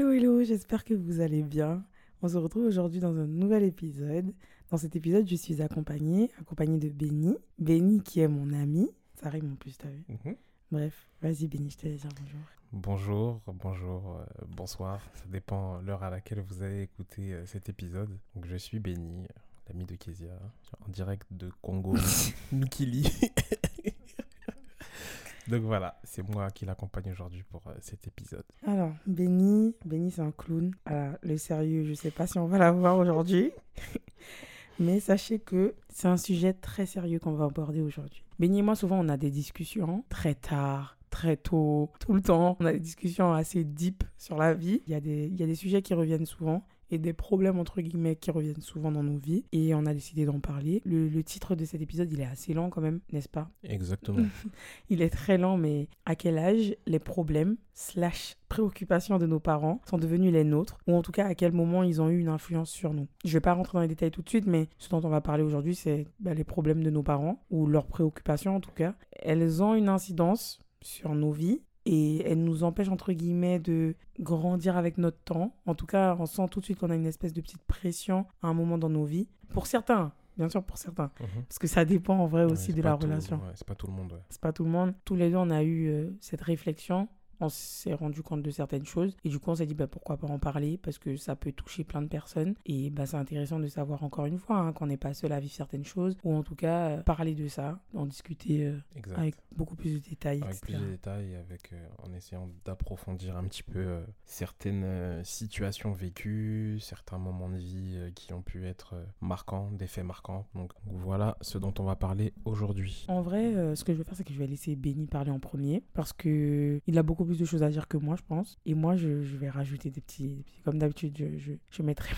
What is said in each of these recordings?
Hello, hello, j'espère que vous allez bien. On se retrouve aujourd'hui dans un nouvel épisode. Dans cet épisode, je suis accompagnée, accompagnée de Benny. Benny qui est mon ami. Ça arrive en plus, t'as vu Mhm. Bref, vas-y Benny, je te laisse dire bonjour. Bonjour, bonjour, euh, bonsoir. Ça dépend l'heure à laquelle vous allez écouter euh, cet épisode. Donc, je suis Benny, euh, l'ami de Kezia, en direct de Congo, Mikili. Donc voilà, c'est moi qui l'accompagne aujourd'hui pour euh, cet épisode. Alors, Benny, Benny c'est un clown. Le sérieux, je sais pas si on va l'avoir aujourd'hui. Mais sachez que c'est un sujet très sérieux qu'on va aborder aujourd'hui. Benny et moi, souvent, on a des discussions très tard, très tôt, tout le temps. On a des discussions assez deep sur la vie. Il y il y a des sujets qui reviennent souvent et des problèmes, entre guillemets, qui reviennent souvent dans nos vies. Et on a décidé d'en parler. Le, le titre de cet épisode, il est assez lent quand même, n'est-ce pas? Exactement. il est très lent, mais à quel âge les problèmes slash préoccupations de nos parents sont devenus les nôtres? Ou en tout cas, à quel moment ils ont eu une influence sur nous? Je vais pas rentrer dans les détails tout de suite, mais ce dont on va parler aujourd'hui, c'est bah, les problèmes de nos parents, ou leurs préoccupations en tout cas. Elles ont une incidence sur nos vies et elles nous empêchent entre guillemets de grandir avec notre temps. En tout cas, on sent tout de suite qu'on a une espèce de petite pression à un moment dans nos vies. Pour certains, bien sûr pour certains, Mhm. parce que ça dépend en vrai Ouais, aussi de la relation ouais, c'est pas tout le monde, ouais. c'est pas tout le monde. Tous les deux, on a eu euh, cette réflexion. On s'est rendu compte de certaines choses. Et du coup, on s'est dit, bah, pourquoi pas en parler Parce que ça peut toucher plein de personnes. Et bah, c'est intéressant de savoir encore une fois hein, qu'on n'est pas seul à vivre certaines choses. Ou en tout cas, euh, parler de ça, en discuter euh, avec beaucoup plus de détails, Avec plus de détails, avec, euh, en essayant d'approfondir un petit peu certaines situations vécues, certains moments de vie qui ont pu être marquants, des faits marquants. Donc voilà ce dont on va parler aujourd'hui. En vrai, ce que je vais faire, c'est que je vais laisser Benny parler en premier. Parce que il a beaucoup de choses à dire que moi, je pense. Et moi, je, vais rajouter des petits, Comme d'habitude, je, je mettrai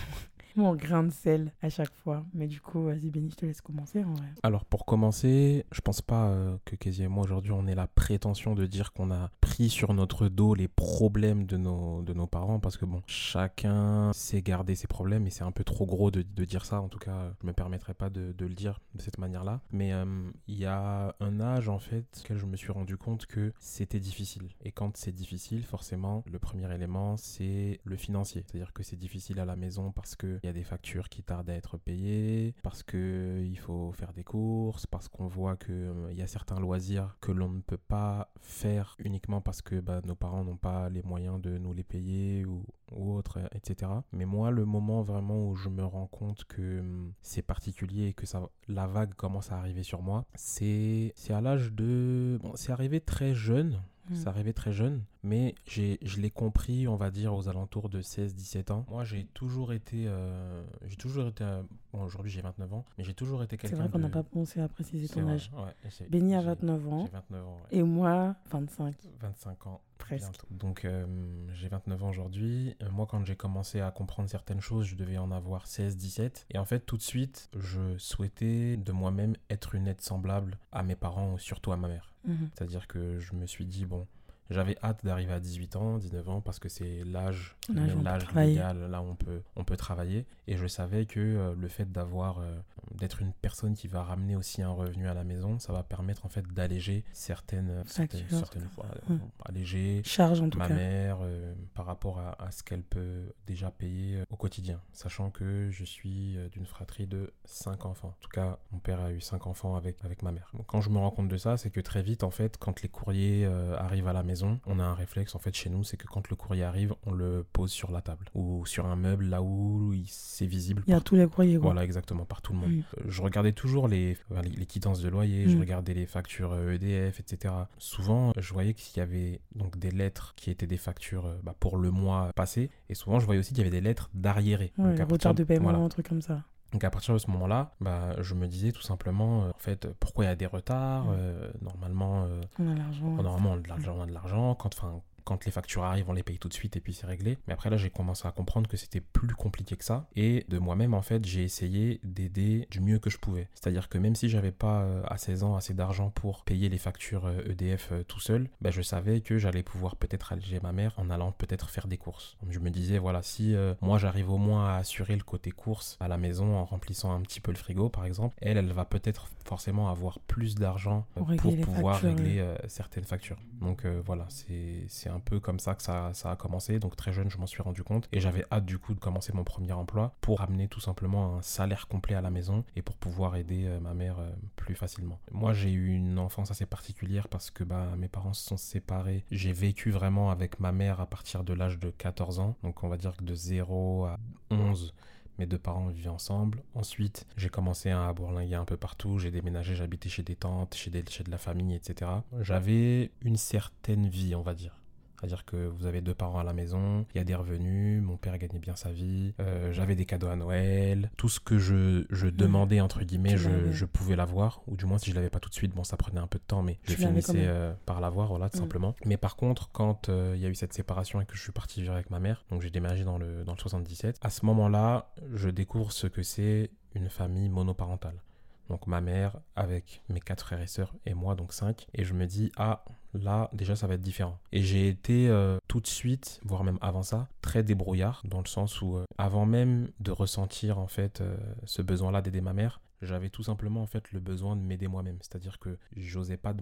mon, grain de sel à chaque fois. Mais du coup, vas-y, Benny, je te laisse commencer en vrai. Alors pour commencer, je pense pas euh, que Kezia et moi aujourd'hui on ait la prétention de dire qu'on a pris sur notre dos les problèmes de nos, de nos parents parce que bon, chacun sait garder ses problèmes et c'est un peu trop gros de, de dire ça. En tout cas, je me permettrai pas de, de le dire de cette manière-là. Mais euh, il y a un âge en fait auquel je me suis rendu compte que c'était difficile. Et quand c'est difficile, forcément, le premier élément c'est le financier. C'est-à-dire que c'est difficile à la maison parce qu'il y a des factures qui tardent à être payées, parce que il faut faire des courses, parce qu'on voit que euh, il y a certains loisirs que l'on ne peut pas faire uniquement parce que bah, nos parents n'ont pas les moyens de nous les payer ou, ou autre, euh, etc. Mais moi, le moment vraiment où je me rends compte que hum, c'est particulier et que ça, la vague commence à arriver sur moi, c'est à l'âge de... Bon, c'est arrivé très jeune, Mm. c'est arrivé très jeune, mais j'ai, je l'ai compris, on va dire, aux alentours de 16-17 ans. Moi, j'ai toujours été... euh, j'ai toujours été... euh, bon, aujourd'hui, j'ai 29 ans, mais j'ai toujours été C'est quelqu'un vrai qu'on n'a de- pas pensé à préciser C'est ton vrai, âge. ouais, c'est- Benny a j'ai- 29 ans J'ai 29 ans, ouais. et moi 25 25 ans. Presque. Donc euh, j'ai 29 ans aujourd'hui. Euh, moi quand j'ai commencé à comprendre certaines choses, je devais en avoir 16, 17. Et en fait tout de suite, je souhaitais de moi-même être une aide semblable à mes parents, surtout à ma mère. Mhm. C'est-à-dire que je me suis dit, bon, j'avais hâte d'arriver à 18 ans, 19 ans, parce que c'est l'âge, L'âge légal, là où on peut, on peut travailler. Et je savais que euh, le fait d'avoir, euh, d'être une personne qui va ramener aussi un revenu à la maison, ça va permettre en fait d'alléger certaines, certaines, Factures, certaines fois, ouais. euh, alléger Charge en tout ma cas. mère euh, par rapport à, à ce qu'elle peut déjà payer euh, au quotidien, sachant que je suis euh, d'une fratrie de 5 enfants. En tout cas, mon père a eu 5 enfants avec, avec ma mère. Donc, quand je me rends compte de ça, c'est que très vite, en fait, quand les courriers euh, arrivent à la maison, on a un réflexe, en fait, chez nous, c'est que quand le courrier arrive, on le pose sur la table ou sur un meuble là où c'est visible Il y a par tous les courriers quoi. voilà, exactement, par tout le monde. Euh, Je regardais toujours les, les, les quittances de loyer, je Mm. regardais les factures euh, EDF, etc. Souvent, je voyais qu'il y avait donc des lettres qui étaient des factures euh, bah, pour le mois passé, et souvent, je voyais aussi qu'il y avait des lettres d'arriérés. Ouais, retards de paiement, voilà. un truc comme ça. Donc à partir de ce moment-là, bah, je me disais tout simplement, euh, en fait, pourquoi il y a des retards Mm. euh, Normalement, euh, On a l'argent. Normalement, on a de l'argent, on a de l'argent. Quand, enfin, quand les factures arrivent, on les paye tout de suite et puis c'est réglé. Mais après, là, j'ai commencé à comprendre que c'était plus compliqué que ça. Et de moi-même, en fait, j'ai essayé d'aider du mieux que je pouvais. C'est-à-dire que même si j'avais pas euh, à 16 ans assez d'argent pour payer les factures euh, EDF euh, tout seul, bah, je savais que j'allais pouvoir peut-être alléger ma mère en allant peut-être faire des courses. Donc, je me disais, voilà, si euh, moi j'arrive au moins à assurer le côté courses à la maison en remplissant un petit peu le frigo, par exemple, elle, elle va peut-être forcément avoir plus d'argent euh, Pour pouvoir factures, régler euh, certaines factures. Donc voilà, c'est c'est un peu comme ça que ça, a commencé. Donc très jeune, je m'en suis rendu compte. Et j'avais hâte du coup de commencer mon premier emploi pour amener tout simplement un salaire complet à la maison et pour pouvoir aider euh, ma mère euh, plus facilement. Moi, j'ai eu une enfance assez particulière parce que bah, mes parents se sont séparés. J'ai vécu vraiment avec ma mère à partir de l'âge de 14 ans. Donc on va dire que de 0 à 11 mes deux parents vivaient ensemble. Ensuite, j'ai commencé à bourlinguer un peu partout. J'ai déménagé, j'habitais chez des tantes, chez, des, chez de la famille, etc. J'avais une certaine vie, on va dire. C'est-à-dire que vous avez deux parents à la maison, il y a des revenus, mon père gagnait bien sa vie, euh, j'avais des cadeaux à Noël, tout ce que je, je demandais, entre guillemets, je, je, pouvais l'avoir, ou du moins si je l'avais pas tout de suite, bon ça prenait un peu de temps, mais je finissais euh, par l'avoir, voilà, tout simplement. Mais par contre, quand euh, il y a eu cette séparation et que je suis parti vivre avec ma mère, donc j'ai déménagé dans le, dans le 77, à ce moment-là, je découvre ce que c'est une famille monoparentale donc ma mère avec mes quatre frères et sœurs et moi, donc cinq. Et je me dis, ah, là, déjà, ça va être différent. Et j'ai été euh, tout de suite, voire même avant ça, très débrouillard, dans le sens où, euh, avant même de ressentir, en fait, euh, ce besoin-là d'aider ma mère, j'avais tout simplement en fait le besoin de m'aider moi-même c'est à dire que j'osais pas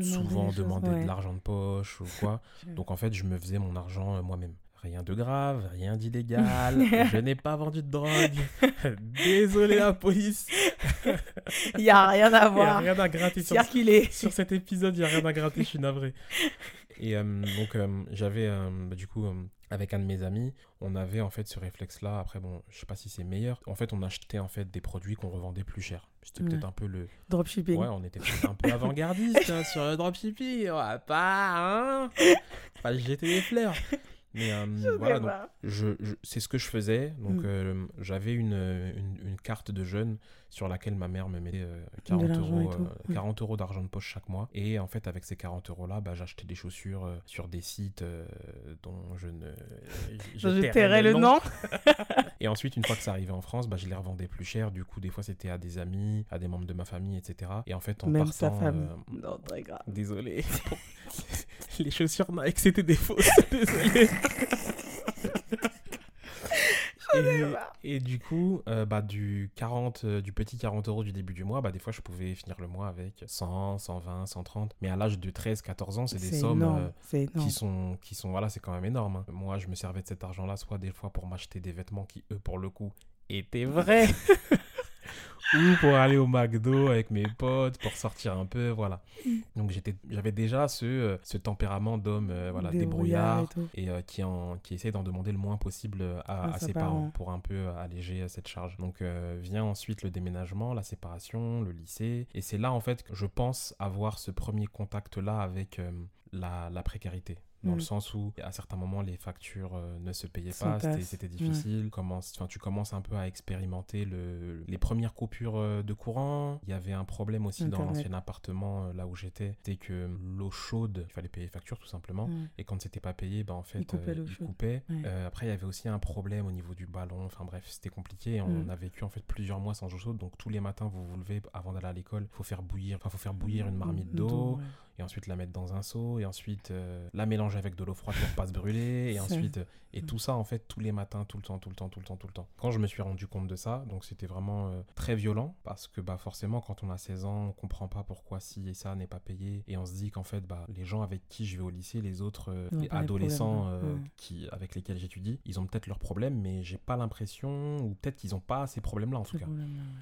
souvent demander de l'argent de poche ou quoi donc en fait je me faisais mon argent moi-même Rien de grave, rien d'illégal. je n'ai pas vendu de drogue. Désolé la police. Il n'y a rien à voir. Il n'y a rien à gratter sur, sur cet épisode. Il n'y a rien à gratter, je suis navré. Et euh, donc euh, j'avais euh, bah, du coup avec un de mes amis, on avait en fait ce réflexe-là. Après bon, je sais pas si c'est meilleur. En fait, on achetait en fait des produits qu'on revendait plus cher. C'était peut-être un peu le dropshipping. Ouais, on était peut-être un peu avant-gardiste hein, sur le dropshipping. On va pas hein, pas jeter des fleurs. Mais euh, voilà, donc, je, c'est ce que je faisais. Donc, mm. euh, j'avais une, une, une, carte de jeune sur laquelle ma mère me mettait 40, euh, euros, 40 euros d'argent de poche chaque mois. Et en fait, avec ces 40 euros-là, bah, j'achetais des chaussures sur des sites dont je ne. Je, je tairais le nom. et ensuite, une fois que ça arrivait en France, bah, je les revendais plus cher. Du coup, des fois, c'était à des amis, à des membres de ma famille, etc. Et en fait, en Même partant. sa famille. non, très grave. Désolé. les chaussures Nike, c'était des fausses. Désolé. et, du coup, euh, bah, du, 40, euh, du petit 40 euros du début du mois, bah, des fois, je pouvais finir le mois avec 100, 120, 130. Mais à l'âge de 13, 14 ans, c'est des sommes euh, qui sont, qui sont, voilà, c'est quand même énorme. Hein. Moi, je me servais de cet argent-là, soit des fois pour m'acheter des vêtements qui, eux, pour le coup, étaient vrais. Ou pour aller au McDo avec mes potes, pour sortir un peu, voilà. Donc j'étais, j'avais déjà ce, euh, ce tempérament d'homme euh, voilà, débrouillard et, euh, qui, en, qui essaie d'en demander le moins possible à, ses parents. pour un peu alléger cette charge. Donc vient ensuite le déménagement, la séparation, le lycée. Et c'est là en fait que je pense avoir ce premier contact-là avec la, la précarité dans le mm. sens où à certains moments les factures euh, ne se payaient pas, c'était difficile. Commence, tu commences un peu à expérimenter le, les premières coupures euh, de courant. Il y avait un problème aussi dans l'ancien appartement euh, là où j'étais, c'était que l'eau chaude, il fallait payer les factures tout simplement. Mm. Et quand c'était pas payé, bah, en fait, il coupait. après, il y avait aussi un problème au niveau du ballon. Enfin bref, c'était compliqué. On mm. a vécu en fait plusieurs mois sans eau chaude. Donc tous les matins, vous vous levez avant d'aller à l'école, faut faire bouillir, enfin faut faire bouillir une marmite d'eau et ensuite la mettre dans un seau, et ensuite euh, la mélanger avec de l'eau froide pour pas se brûler, et ensuite euh, et tout ça en fait tous les matins, tout le temps, tout le temps, tout le temps, tout le temps. Quand je me suis rendu compte de ça, donc c'était vraiment euh, très violent. Parce que bah forcément quand on a 16 ans, on comprend pas pourquoi si et ça n'est pas payé, et on se dit qu'en fait bah les gens avec qui je vais au lycée, les autres adolescents qui avec lesquels j'étudie, ils ont peut-être leurs problèmes, mais j'ai pas l'impression ou peut-être qu'ils ont pas ces problèmes-là en tout cas.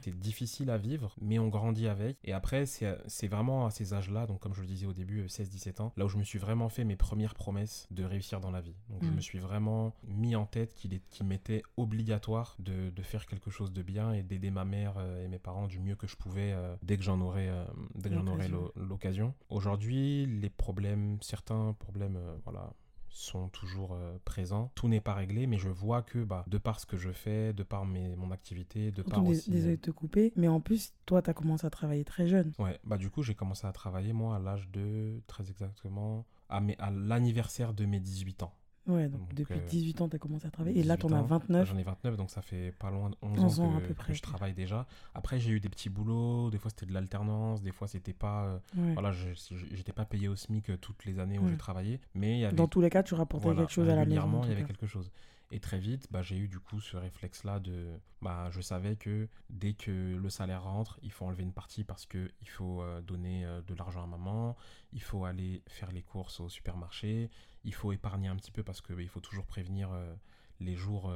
C'est difficile à vivre, mais on grandit avec. Et après c'est vraiment à ces âges-là, donc comme je le disais au début, 16-17 euh, ans, là où je me suis vraiment fait mes premières promesses de réussir dans la vie. Donc je mm. me suis vraiment mis en tête qu'il m'était obligatoire de, de, faire quelque chose de bien et d'aider ma mère euh, et mes parents du mieux que je pouvais euh, dès que j'en aurais, dès que j'en aurais l'occasion. Aujourd'hui, les problèmes, certains problèmes, voilà, sont toujours euh, présents. Tout n'est pas réglé, mais je vois que bah, de par ce que je fais, de par mes, mon activité, de par aussi... Désolé de te couper, mais en plus, toi, tu as commencé à travailler très jeune. Ouais, bah du coup, j'ai commencé à travailler, moi, à l'âge de, très exactement, à, à l'anniversaire de mes 18 ans. Ouais, donc, depuis 18 euh, ans, tu as commencé à travailler. Et là, tu en as 29. J'en ai 29, donc ça fait pas loin de 11, ans, que, à peu près, je travaille déjà. Après, j'ai eu des petits boulots. Des fois, c'était de l'alternance. Des fois, c'était pas. Euh, voilà, j'étais pas payé au SMIC euh, toutes les années où j'ai travaillé. Mais y avait, Dans tous les cas, tu rapportais quelque chose à la maison. il y avait quelque chose. Et très vite, bah, j'ai eu du coup ce réflexe-là de. Bah, je savais que dès que le salaire rentre, il faut enlever une partie parce qu'il faut euh, donner euh, de l'argent à maman, il faut aller faire les courses au supermarché, il faut épargner un petit peu parce qu'il bah, faut toujours prévenir euh, les jours,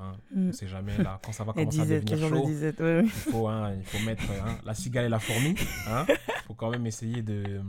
hein, Mm. on sait jamais là, quand ça va commencer à devenir chaud, ouais, il faut, hein, il faut mettre hein, la cigale et la fourmi. Il faut quand même essayer de,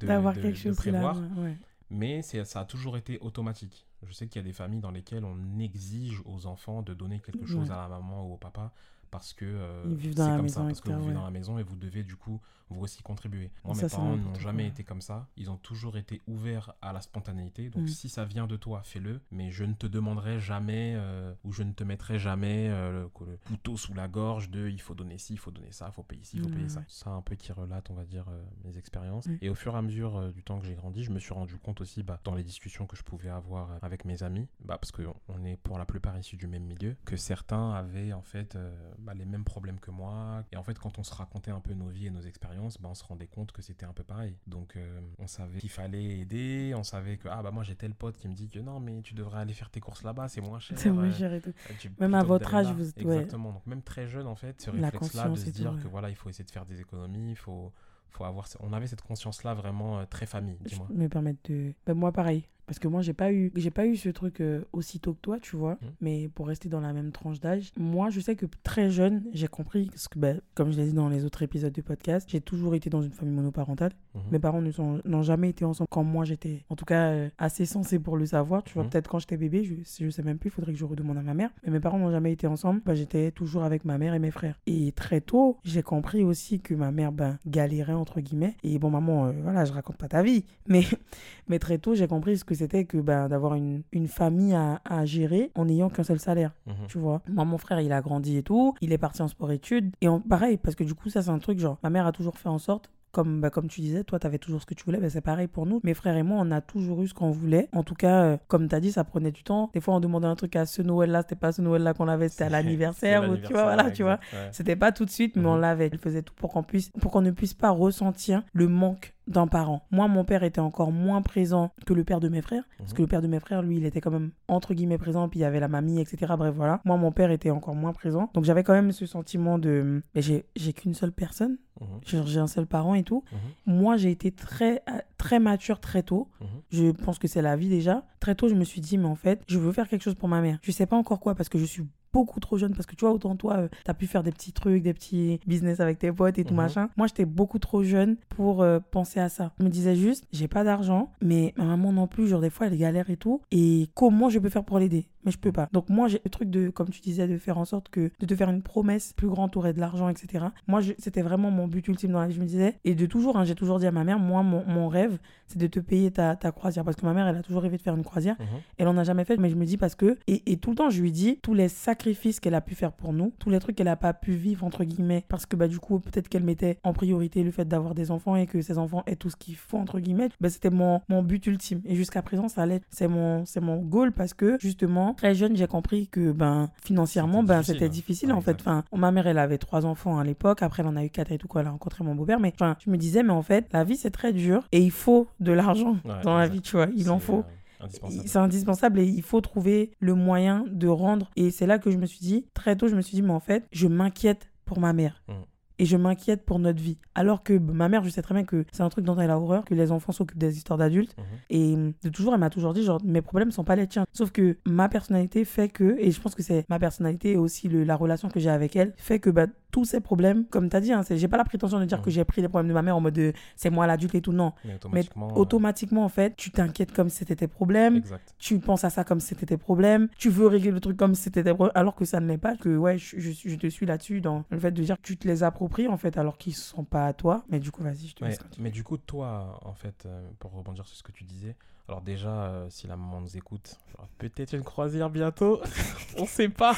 de, D'avoir de- quelque de chose prévoir. ouais. Mais c'est- ça a toujours été automatique. Je sais qu'il y a des familles dans lesquelles on exige aux enfants de donner quelque chose Ouais. à la maman ou au papa parce que euh, c'est comme ça, parce que vous vivez ouais. dans la maison et vous devez du coup vous aussi contribuer. Moi, Ça, mes parents n'ont jamais été comme ça. Ils ont toujours été ouverts à la spontanéité. Donc Mm. si ça vient de toi, fais-le. Mais je ne te demanderai jamais euh, ou je ne te mettrai jamais euh, le, le couteau sous la gorge de il faut donner ci, il faut donner ça, il faut payer ci, il faut payer ça. Ça un peu qui relate, on va dire, euh, mes expériences. Mm. Et au fur et à mesure du temps que j'ai grandi, je me suis rendu compte aussi bah, dans les discussions que je pouvais avoir avec mes amis, bah, parce qu'on on est pour la plupart issus du même milieu, que certains avaient en fait euh, bah, les mêmes problèmes que moi. Et en fait, quand on se racontait un peu nos vies et nos expériences, bah, on se rendait compte que c'était un peu pareil. Donc, euh, on savait qu'il fallait aider, on savait que, ah bah moi j'ai tel pote qui me dit que non, mais tu devrais aller faire tes courses là-bas, c'est moins cher. C'est moins euh, cher et tout. euh, Même à votre âge, là. vous- ouais. Exactement. Donc, même très jeune, en fait, ce réflexe-là de se tout, dire ouais. que voilà, il faut essayer de faire des économies, il faut, faut avoir. On avait cette conscience-là vraiment très famille, Je dis-moi. me permettre de. Ben, moi, pareil. Parce que moi, j'ai pas eu, j'ai pas eu ce truc euh, aussitôt que toi, tu vois. Mhm. Mais pour rester dans la même tranche d'âge, moi, je sais que très jeune, j'ai compris, parce que, ben, comme je l'ai dit dans les autres épisodes du podcast, j'ai toujours été dans une famille monoparentale. Mhm. Mes parents ne sont- n'ont jamais été ensemble quand moi j'étais, en tout cas, euh, assez sensée pour le savoir. Tu vois, Mhm. peut-être quand j'étais bébé, je, je sais même plus, il faudrait que je redemande à ma mère. Mais mes parents n'ont jamais été ensemble. Ben, j'étais toujours avec ma mère et mes frères. Et très tôt, j'ai compris aussi que ma mère, ben, galérait, entre guillemets. Et bon, maman, euh, voilà, je raconte pas ta vie. Mais, mais très tôt, j'ai compris ce que c'était que ben, d'avoir une, une famille à, à gérer en n'ayant qu'un seul salaire Mhm. tu vois. Moi, mon frère, il a grandi et tout. Il est parti en sport-études. Et en- pareil, parce que du coup, ça, c'est un truc, genre, ma mère a toujours fait en sorte. Comme, bah, comme tu disais, toi, tu avais toujours ce que tu voulais. bah, c'est pareil pour nous. Mes frères et moi, on a toujours eu ce qu'on voulait. En tout cas, euh, comme tu as dit, ça prenait du temps. Des fois, on demandait un truc à ce Noël-là. C'était pas ce Noël-là qu'on avait, c'était à l'anniversaire. ou Tu vois, voilà, tu vois. ouais. C'était pas tout de suite, mais on Mhm. l'avait. Elle faisait tout pour qu'on puisse, pour qu'on ne puisse pas ressentir le manque d'un parent. Moi, mon père était encore moins présent que le père de mes frères, parce Mhm. que le père de mes frères, lui, il était quand même entre guillemets présent, puis il y avait la mamie, etc. Bref, voilà. Moi, mon père était encore moins présent, donc j'avais quand même ce sentiment de, mais j'ai, qu'une seule personne. J'ai, j'ai un seul parent et tout. Mhm. Moi, j'ai été très, très mature très tôt. Mhm. Je pense que c'est la vie déjà. Très tôt, je me suis dit, mais en fait, je veux faire quelque chose pour ma mère. Je sais pas encore quoi parce que je suis beaucoup trop jeune. Parce que tu vois, autant toi, euh, t'as pu faire des petits trucs, des petits business avec tes potes et tout Mhm. machin. Moi, j'étais beaucoup trop jeune pour euh, penser à ça. Je me disais juste, j'ai pas d'argent, mais ma maman non plus, genre des fois, elle galère et tout. Et comment je peux faire pour l'aider? Mais je peux pas. Donc moi, j'ai le truc de, comme tu disais, de faire en sorte que, de te faire une promesse plus grande, t'aurais de l'argent, etc. Moi, c'était vraiment mon but ultime dans la vie. Je me disais, et de toujours, hein, j'ai toujours dit à ma mère, moi, mon, mon rêve, c'est de te payer ta, ta croisière. Parce que ma mère, elle a toujours rêvé de faire une croisière. Mhm. Elle en a jamais fait, mais je me dis parce que. Et, et tout le temps, je lui dis tous les sacrifices qu'elle a pu faire pour nous, tous les trucs qu'elle a pas pu vivre, entre guillemets, parce que bah, du coup, peut-être qu'elle mettait en priorité le fait d'avoir des enfants et que ses enfants aient tout ce qu'il faut, entre guillemets. Bah, C'était mon, mon but ultime. Et jusqu'à présent, ça allait. C'est mon, c'est mon goal parce que, justement, très jeune, j'ai compris que ben, financièrement, C'était ben, difficile, c'était hein. difficile Ouais, en fait. Enfin, ma mère, elle avait trois enfants à l'époque. Après, elle en a eu quatre et tout, quand elle a rencontré mon beau-père. Mais enfin, je me disais, mais en fait, la vie, c'est très dur et il faut de l'argent Ouais, dans la vie, tu vois. Il en faut. euh, indispensable. C'est indispensable et il faut trouver le moyen de rendre. Et c'est là que je me suis dit, très tôt, je me suis dit, mais en fait, je m'inquiète pour ma mère. Mm. Et je m'inquiète pour notre vie. Alors que ma mère, je sais très bien que c'est un truc dont elle a horreur, que les enfants s'occupent des histoires d'adultes. Mhm. Et de toujours, elle m'a toujours dit, genre, mes problèmes sont pas les tiens. Sauf que ma personnalité fait que, et je pense que c'est ma personnalité et aussi le- la relation que j'ai avec elle, fait que bah, tous ces problèmes, comme tu as dit, hein, j'ai pas la prétention de dire que j'ai pris les problèmes de ma mère en mode de, c'est moi l'adulte et tout. Non. Mais automatiquement. euh, automatiquement, en fait, tu t'inquiètes comme si c'était tes problèmes Exact. tu penses à ça comme si c'était tes problèmes, tu veux régler le truc comme si c'était tes problèmes, alors que ça ne l'est pas, que ouais, je, je, je te suis là-dessus dans le fait de dire que tu te les appropries en fait, alors qu'ils sont pas à toi. Mais du coup, vas-y, je te Ouais, laisse continuer. mais du coup, toi, en fait, euh, pour rebondir sur ce que tu disais, alors déjà, euh, si la maman nous écoute, peut-être une croisière bientôt. On sait pas.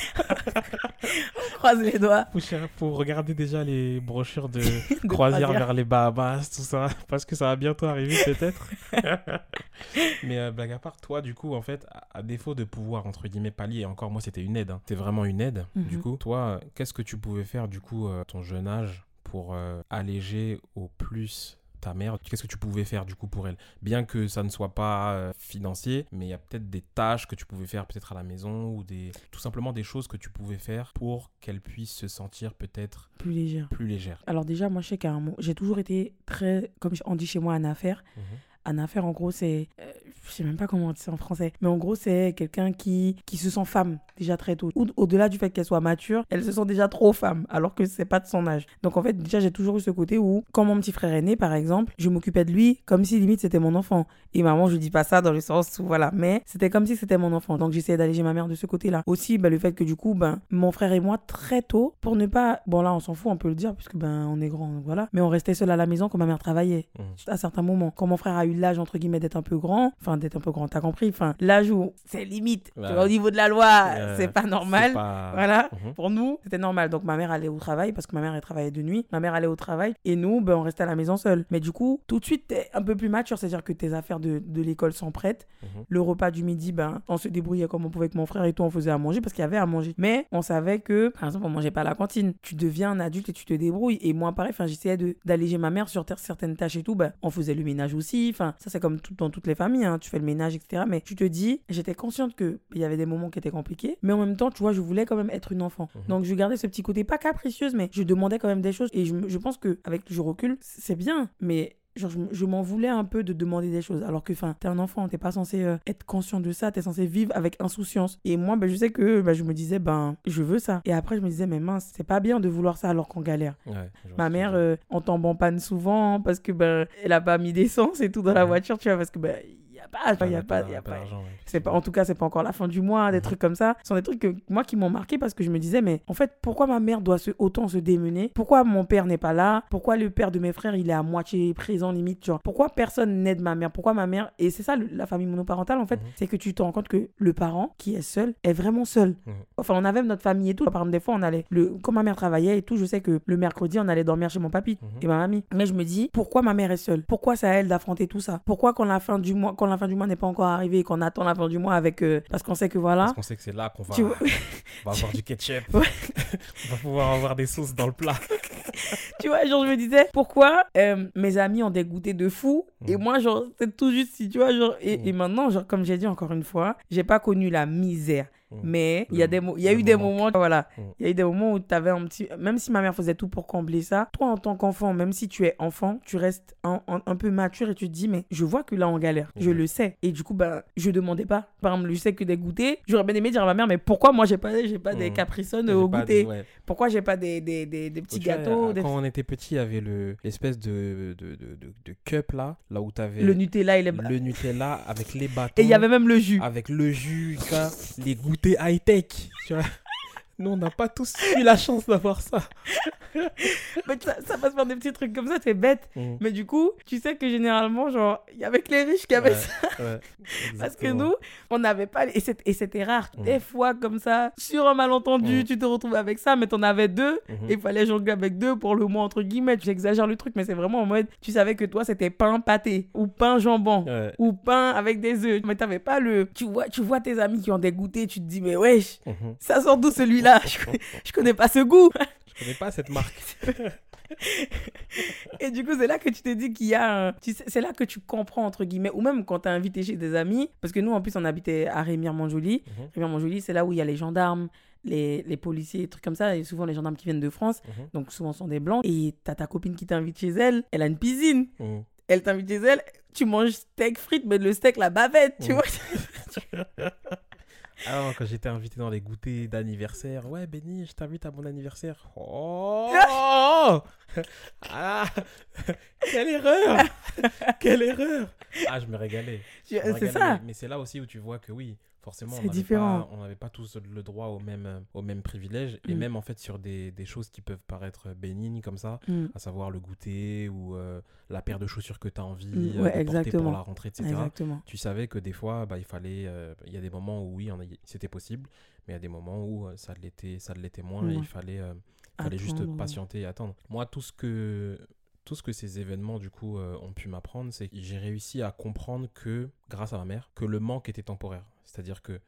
Croise les doigts. Faut, faut regarder déjà les brochures de De croisière croisière. vers les Bahamas, tout ça, parce que ça va bientôt arriver peut-être. Mais euh, blague à part, toi, du coup, en fait, à, à défaut de pouvoir, entre guillemets, pallier, et encore moi, c'était une aide, hein, c'était vraiment une aide, du Mhm. coup, toi, euh, qu'est-ce que tu pouvais faire, du coup, euh, à ton jeune âge, pour euh, alléger au plus ta mère, qu'est-ce que tu pouvais faire du coup pour elle? Bien que ça ne soit pas euh, financier, mais il y a peut-être des tâches que tu pouvais faire peut-être à la maison ou des tout simplement des choses que tu pouvais faire pour qu'elle puisse se sentir peut-être Plus légère. plus légère. Alors déjà, moi, je sais qu'à un moment, j'ai toujours été très, comme on dit chez moi, un affaire. Mhm. Un affaire, en gros, c'est, euh, je sais même pas comment on dit ça en français, mais en gros, c'est quelqu'un qui, qui se sent femme déjà très tôt. Ou- Au-delà du fait qu'elle soit mature, elle se sent déjà trop femme, alors que c'est pas de son âge. Donc en fait, déjà, j'ai toujours eu ce côté où, quand mon petit frère est né, par exemple, je m'occupais de lui comme si limite c'était mon enfant. Et maman, je dis pas ça dans le sens où voilà, mais c'était comme si c'était mon enfant. Donc j'essayais d'alléger ma mère de ce côté-là. Aussi, bah, le fait que du coup, ben, mon frère et moi, très tôt, pour ne pas, bon là, on s'en fout, on peut le dire, puisque ben, on est grand, donc voilà, mais on restait seul à la maison quand ma mère travaillait Mhm. à certains moments. Quand mon frère a eu l'âge, entre guillemets, d'être un peu grand, enfin, d'être un peu grand, t'as compris, enfin, l'âge où c'est limite, tu Ouais. vois, au niveau de la loi, Euh, c'est pas normal. Pas- Voilà. Mhm. Pour nous, c'était normal. Donc ma mère allait au travail parce que ma mère elle travaillait de nuit. Ma mère allait au travail et nous, ben, on restait à la maison seul. Mais du coup, tout de suite, t'es un peu plus mature, c'est-à-dire que tes affaires de, de l'école sont prêtes. Mhm. Le repas du midi, ben, on se débrouillait comme on pouvait avec mon frère et tout, on faisait à manger parce qu'il y avait à manger. Mais on savait que, par exemple, on mangeait pas à la cantine. Tu deviens un adulte et tu te débrouilles. Et moi, pareil, j'essayais de- d'alléger ma mère sur certaines tâches et tout. Ben, on faisait le ménage aussi. Enfin, ça, c'est comme tout, dans toutes les familles. hein. Tu fais le ménage, etc. Mais tu te dis, j'étais consciente qu'il y avait des moments qui étaient compliqués. Mais en même temps, tu vois, je voulais quand même être une enfant. Mhm. Donc, je gardais ce petit côté, pas capricieuse, mais je demandais quand même des choses. Et je, je pense qu'avec du recul, c'est bien. Mais Genre, je, m'en voulais un peu de demander des choses. Alors que, enfin, t'es un enfant, t'es pas censé euh, être conscient de ça, t'es censé vivre avec insouciance. Et moi, ben, je sais que ben, je me disais, ben, je veux ça. Et après, je me disais, mais mince, c'est pas bien de vouloir ça alors qu'on galère. Ouais, Ma mère, euh, on tombe en panne souvent parce que, ben, elle a pas mis d'essence et tout dans la voiture, tu vois, parce que, ben, y a pas, il y a pas, y a c'est pas, en tout cas, c'est pas encore la fin du mois, des Mhm. trucs comme ça. Ce sont des trucs que, moi qui m'ont marqué parce que je me disais, mais en fait, pourquoi ma mère doit se, autant se démener? Pourquoi mon père n'est pas là? Pourquoi le père de mes frères, il est à moitié présent, limite genre? Pourquoi personne n'aide ma mère? Pourquoi ma mère. Et c'est ça, le- la famille monoparentale, en fait, Mhm. c'est que tu te rends compte que le parent qui est seul est vraiment seul. Mhm. Enfin, on avait notre famille et tout. Par exemple, des fois, on allait. Le... Quand ma mère travaillait et tout, je sais que le mercredi, on allait dormir chez mon papy et ma mamie. Mais je me dis, pourquoi ma mère est seule? Pourquoi c'est à elle d'affronter tout ça? Pourquoi quand la fin du mois, quand la fin du mois n'est pas encore arrivée et qu'on attend la fin du mois avec euh, parce qu'on sait que voilà. Parce qu'on sait que c'est là qu'on va, Tu vois- on va avoir du ketchup. Ouais. on va pouvoir avoir des sauces dans le plat. tu vois, genre je me disais pourquoi euh, mes amis ont des goûters de fou et Mhm. moi genre c'est tout juste si tu vois genre et, Mhm. et maintenant genre comme j'ai dit encore une fois, j'ai pas connu la misère. Mhm. Mais il y a des il y a eu des moment. moments voilà, Mhm. il y a eu des moments où tu avais un petit même si ma mère faisait tout pour combler ça, toi en tant qu'enfant, même si tu es enfant, tu restes un, un- un peu mature et tu te dis mais je vois que là on galère, je Mhm. le sais et du coup ben je demandais pas. Par exemple, je sais que des goûters, j'aurais bien aimé dire à ma mère mais pourquoi moi j'ai pas j'ai pas des capriconnes J'ai au goûter? ouais. Pourquoi j'ai pas des, des, des, des petits gâteaux des- Quand on était petit, il y avait le- l'espèce de, de, de, de, de cup là, là où tu avais Le Nutella et les... le Nutella avec les bâtons. Et il y avait même le jus. avec le jus, les goûters high-tech. Tu vois Nous, on n'a pas tous eu la chance d'avoir ça. Mais ça, ça passe par des petits trucs comme ça, c'est bête. Mhm. Mais du coup, tu sais que généralement, genre, il y avait que les riches qui avaient Ouais, ça. ouais, Parce que nous, on n'avait pas. Et c'était rare. Mhm. Des fois, comme ça, sur un malentendu, Mhm. tu te retrouves avec ça, mais t'en avais deux. Mhm. Et il fallait jongler avec deux pour le moins, entre guillemets. J'exagère le truc, mais c'est vraiment en mode, tu savais que toi, c'était pain pâté ou pain jambon. Ouais. Ou pain avec des œufs. Mais t'avais pas le. Tu vois, tu vois tes amis qui ont des goûters, tu te dis, mais wesh, Mhm. ça sort d'où celui-là? Je, connais- je connais pas ce goût. Je connais pas cette marque. Et du coup, c'est là que tu te dis qu'il y a un... tu sais, C'est là que tu comprends, entre guillemets, ou même quand t'es invité chez des amis, parce que nous, en plus, on habitait à Rémire-Montjoly. Mhm. Rémire-Montjoly, c'est là où il y a les gendarmes, les, les policiers, des trucs comme ça, et souvent les gendarmes qui viennent de France, Mhm. donc souvent sont des blancs. Et t'as ta copine qui t'invite chez elle, elle a une piscine, Mhm. elle t'invite chez elle, tu manges steak frites, mais le steak, la bavette, tu Mhm. vois. Alors, quand j'étais invité dans les goûters d'anniversaire, ouais, Benny, je t'invite à mon anniversaire. Oh Ah Quelle erreur Quelle erreur Ah, je me régalais. C'est ça. Mais c'est là aussi où tu vois que oui, forcément, on n'avait pas- pas tous le droit au même, euh, au même privilège. Et Mm. même en fait sur des, des choses qui peuvent paraître bénignes comme ça, Mm. à savoir le goûter ou euh, la paire de chaussures que tu as envie Mm, euh, ouais, de porter exactement. pour la rentrée, etc. Exactement. Tu savais que des fois, bah, il fallait. euh, Il y a des moments où oui, c'était possible, mais il y a des moments où ça l'était, ça l'était moins et il fallait, euh, fallait juste patienter et attendre. Moi, tout ce que tout ce que ces événements du coup euh, ont pu m'apprendre, c'est que j'ai réussi à comprendre que, grâce à ma mère, que le manque était temporaire. C'est-à-dire que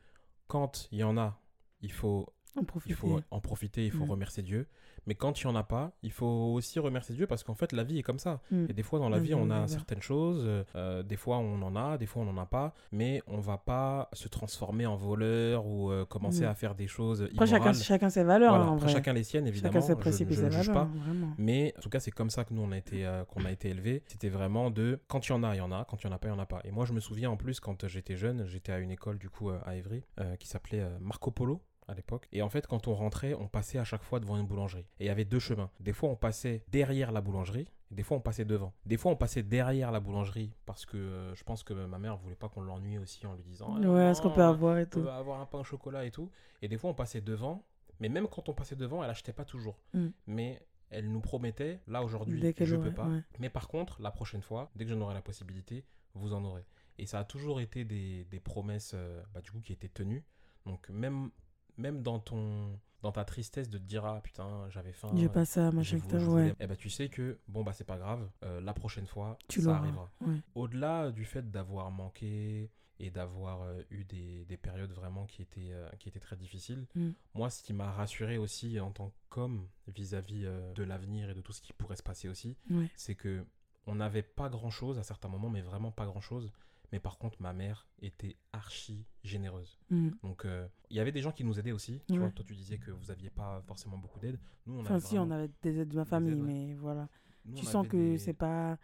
quand il y en a, il faut En il profiter. faut en profiter, il faut Mm. remercier Dieu. Mais quand il n'y en a pas, il faut aussi remercier Dieu parce qu'en fait, la vie est comme ça. Mm. Et des fois, dans la Oui, vie, oui, on a certaines choses. euh, des fois, on en a, des fois, on n'en a pas. Mais on va pas se transformer en voleur ou euh, commencer Mm. à faire des choses Après, chacun, immorales. chacun ses valeurs, Voilà, hein, en après, vrai. chacun les siennes, évidemment. Chacun ses principes et ses valeurs, pas. hein. Mais en tout cas, c'est comme ça que nous, on a été, euh, qu'on a été élevés. C'était vraiment de quand il y en a, il y en a. Quand il y en a pas, il y en a pas. Et moi, je me souviens en plus, quand j'étais jeune, j'étais à une école du coup à Évry qui s'appelait Marco Polo à l'époque. Et en fait, quand on rentrait, on passait à chaque fois devant une boulangerie. Et il y avait deux chemins. Des fois, on passait derrière la boulangerie. et Des fois, on passait devant. Des fois, on passait derrière la boulangerie parce que euh, je pense que ma mère voulait pas qu'on l'ennuie aussi en lui disant Ah, Ouais, est-ce qu'on peut avoir et on tout peut avoir un pain au chocolat et tout. Et des fois, on passait devant. Mais même quand on passait devant, elle achetait pas toujours. Mm. Mais elle nous promettait, là aujourd'hui, je aurait- peux pas. ouais. Mais par contre, la prochaine fois, dès que j'en aurai la possibilité, vous en aurez. Et ça a toujours été des, des promesses euh, bah, du coup, qui étaient tenues. Donc même, même dans, ton, dans ta tristesse de te dire Ah putain, j'avais faim. J'ai pas ça, machin, que ouais. voulais- Eh ben, tu sais que bon bah c'est pas grave, euh, la prochaine fois Tu ça arrivera. Ouais. Au-delà du fait d'avoir manqué et d'avoir euh, eu des, des périodes vraiment qui étaient, euh, qui étaient très difficiles, Mm. moi ce qui m'a rassuré aussi en tant qu'homme vis-à-vis de l'avenir et de tout ce qui pourrait se passer aussi, Ouais. c'est que on n'avait pas grand-chose à certains moments, mais vraiment pas grand-chose. Mais par contre, ma mère était archi généreuse. Mm. Donc, euh, il y avait des gens qui nous aidaient aussi. Tu Ouais. vois, toi, tu disais que vous aviez pas forcément beaucoup d'aide. Nous, on Enfin, avait si, on avait des aides de ma famille, aides, ouais. mais voilà. nous, tu sens que des- c'est pas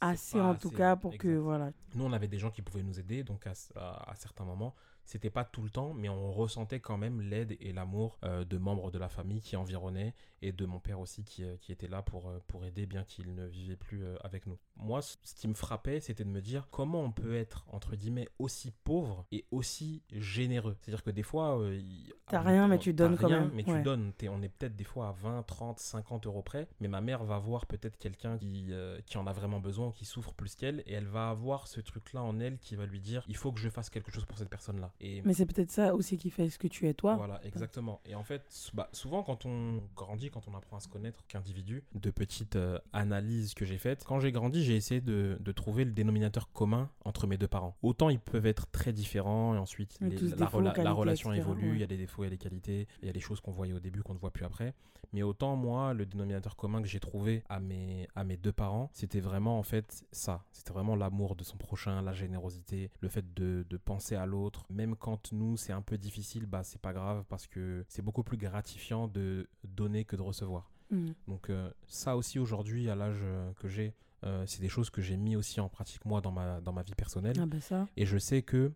assez, pas en tout assez, cas, pour que, voilà. Nous, on avait des gens qui pouvaient nous aider, donc à, à- à certains moments, c'était pas tout le temps, mais on ressentait quand même l'aide et l'amour euh, de membres de la famille qui environnaient et de mon père aussi qui, euh, qui était là pour, euh, pour aider, bien qu'il ne vivait plus avec nous. Moi, ce qui me frappait, c'était de me dire comment on peut être, entre guillemets, aussi pauvre et aussi généreux. C'est-à-dire que des fois, euh, T'as rien, mais tu donnes quand rien, même, Mais tu donnes. T'es- on est peut-être des fois à 20, 30, 50 euros près, mais ma mère va voir peut-être quelqu'un qui, euh, qui en a vraiment besoin, qui souffre plus qu'elle, et elle va avoir ce truc-là en elle qui va lui dire il faut que je fasse quelque chose pour cette personne-là. Et Mais c'est peut-être ça aussi qui fait ce que tu es toi. voilà, exactement. Et en fait, bah, souvent quand on grandit, quand on apprend à se connaître qu'individu, de petites euh, analyses que j'ai faites, quand j'ai grandi, j'ai essayé de, de trouver le dénominateur commun entre mes deux parents. Autant ils peuvent être très différents, et ensuite les- la, défauts, relation évolue, il y a des défauts, il y a des qualités, il y a des choses qu'on voyait au début qu'on ne voit plus après. Mais autant moi, le dénominateur commun que j'ai trouvé à mes, à mes deux parents, c'était vraiment en fait ça. C'était vraiment l'amour de son prochain, la générosité, le fait de, de penser à l'autre. Même quand nous, c'est un peu difficile, bah c'est pas grave parce que c'est beaucoup plus gratifiant de donner que de recevoir. Mm. Donc euh, ça aussi aujourd'hui, à l'âge euh, que j'ai, euh, c'est des choses que j'ai mis aussi en pratique moi dans ma, dans ma vie personnelle. Ah ben ça. Et je sais que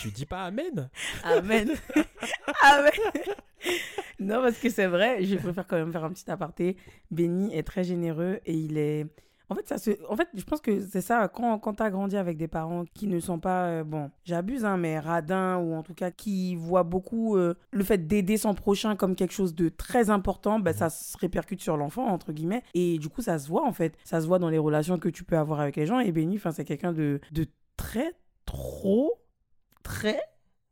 tu dis pas Amen Amen. Amen. non, parce que c'est vrai, je préfère quand même faire un petit aparté. Benny est très généreux et il est. En fait, ça se... en fait, je pense que c'est ça, quand, quand tu as grandi avec des parents qui ne sont pas, euh, bon, j'abuse, hein, mais radins, ou en tout cas qui voient beaucoup euh, le fait d'aider son prochain comme quelque chose de très important, ben, ça se répercute sur l'enfant, entre guillemets. Et du coup, ça se voit, en fait. Ça se voit dans les relations que tu peux avoir avec les gens. Et Benny, c'est quelqu'un de, de très, trop, très,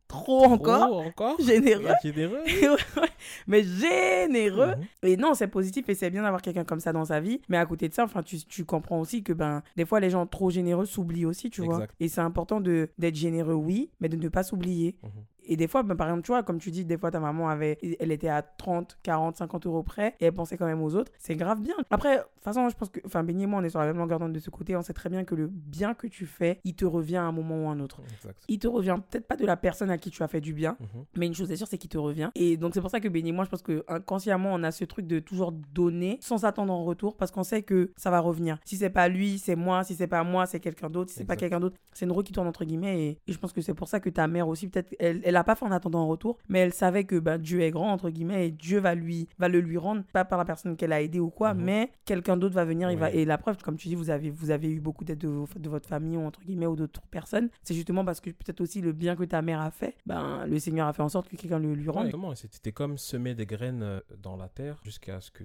trop encore encore généreux. Généreux mais généreux. Mhm. Et non, c'est positif et c'est bien d'avoir quelqu'un comme ça dans sa vie. Mais à côté de ça, enfin, tu, tu comprends aussi que ben, des fois, les gens trop généreux s'oublient aussi, tu vois. Et c'est important de d'être généreux, oui, mais de ne pas s'oublier. Mhm. Et des fois, ben, par exemple, tu vois, comme tu dis, des fois, ta maman avait, elle était à 30, 40, 50 euros près et elle pensait quand même aux autres. C'est grave bien. Après, de toute façon, je pense que, enfin, Benny et moi, on est sur la même longueur d'onde de ce côté. On sait très bien que le bien que tu fais, il te revient à un moment ou à un autre. Exact. Il te revient peut-être pas de la personne à qui tu as fait du bien, Mhm. mais une chose est sûre, c'est qu'il te revient. Et donc, c'est pour ça que Benny et moi, je pense que inconsciemment, on a ce truc de toujours donner sans attendre en retour parce qu'on sait que ça va revenir. Si c'est pas lui, c'est moi. Si c'est pas moi, c'est quelqu'un d'autre. Si c'est pas quelqu'un d'autre, c'est une roue qui tourne entre guillemets. Et, et je pense que c'est pour ça que ta mère aussi, peut-être, elle, elle pas fait en attendant en retour, mais elle savait que bah, Dieu est grand, entre guillemets, et Dieu va lui, va le lui rendre, pas par la personne qu'elle a aidée ou quoi, Mhm. mais quelqu'un d'autre va venir. Il va, Ouais. et la preuve, comme tu dis, vous avez, vous avez eu beaucoup d'aide de, votre famille ou entre guillemets ou d'autres personnes. C'est justement parce que peut-être aussi le bien que ta mère a fait, ben, le Seigneur a fait en sorte que quelqu'un le lui Ouais, rende. exactement. Et C'était comme semer des graines euh, dans la terre jusqu'à ce que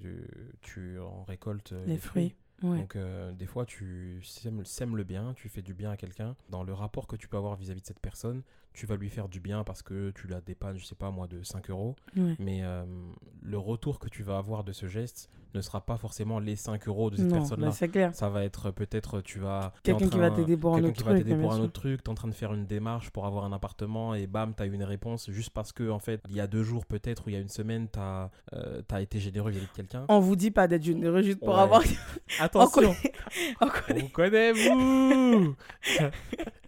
tu en récoltes euh, les fruits. Ouais. Donc euh, des fois tu sèmes, sèmes le bien, tu fais du bien à quelqu'un. Dans le rapport que tu peux avoir vis-à-vis de cette personne, tu vas lui faire du bien parce que tu la dépannes, je sais pas moi, de 5 euros. Ouais. Mais euh, le retour que tu vas avoir de ce geste ne sera pas forcément les 5 euros de cette personne-là. bah. Ça va être peut-être, tu vas. Quelqu'un qui va t'aider pour un quelqu'un autre qui va truc. bien pour un autre truc, t'es en train de faire une démarche pour avoir un appartement et bam, t'as eu une réponse juste parce que, en fait, il y a deux jours peut-être ou il y a une semaine, t'as euh, t'as été généreux de quelqu'un. On vous dit pas d'être généreux juste pour Ouais. avoir. on Attention, on connaît, on connaît vous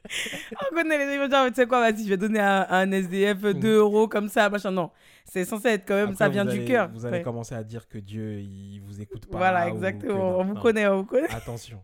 on connaît les gens. genre, Tu sais quoi, vas-y, je vais donner à, un SDF 2 euros comme ça, machin. Non, c'est censé être quand même, ça vient du cœur. Vous allez Ouais. commencer à dire que Dieu, il vous écoute pas. Voilà, que exactement. non. On vous Non. connaît, on vous connaît. Attention.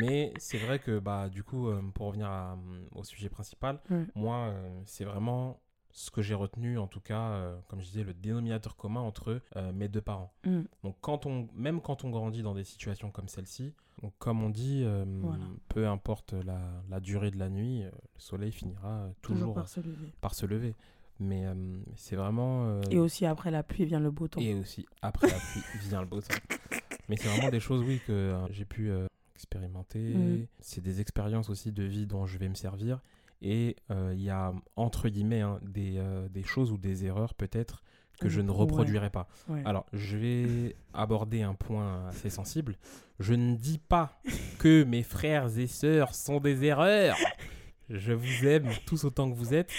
Mais c'est vrai que, bah, du coup, euh, pour revenir à, au sujet principal, Ouais. moi, euh, c'est vraiment ce que j'ai retenu, en tout cas, euh, comme je disais, le dénominateur commun entre euh, mes deux parents. Mm. Donc, quand on, même quand on grandit dans des situations comme celle-ci, comme on dit, euh, Voilà. peu importe la, la durée de la nuit, le soleil finira Toujours toujours, par se lever. par se lever. Mais c'est vraiment. Et aussi après la pluie vient le beau temps. et aussi, après la pluie, vient le beau temps. Mais c'est vraiment des choses, oui, que j'ai pu expérimenter. Mm. C'est des expériences aussi de vie dont je vais me servir. Et euh, il y a, entre guillemets, hein, des, euh, des choses ou des erreurs peut-être que je ne Ouais. reproduirai pas. Ouais. Alors, je vais aborder un point assez sensible. Je ne dis pas que mes frères et sœurs sont des erreurs. Je vous aime tous autant que vous êtes.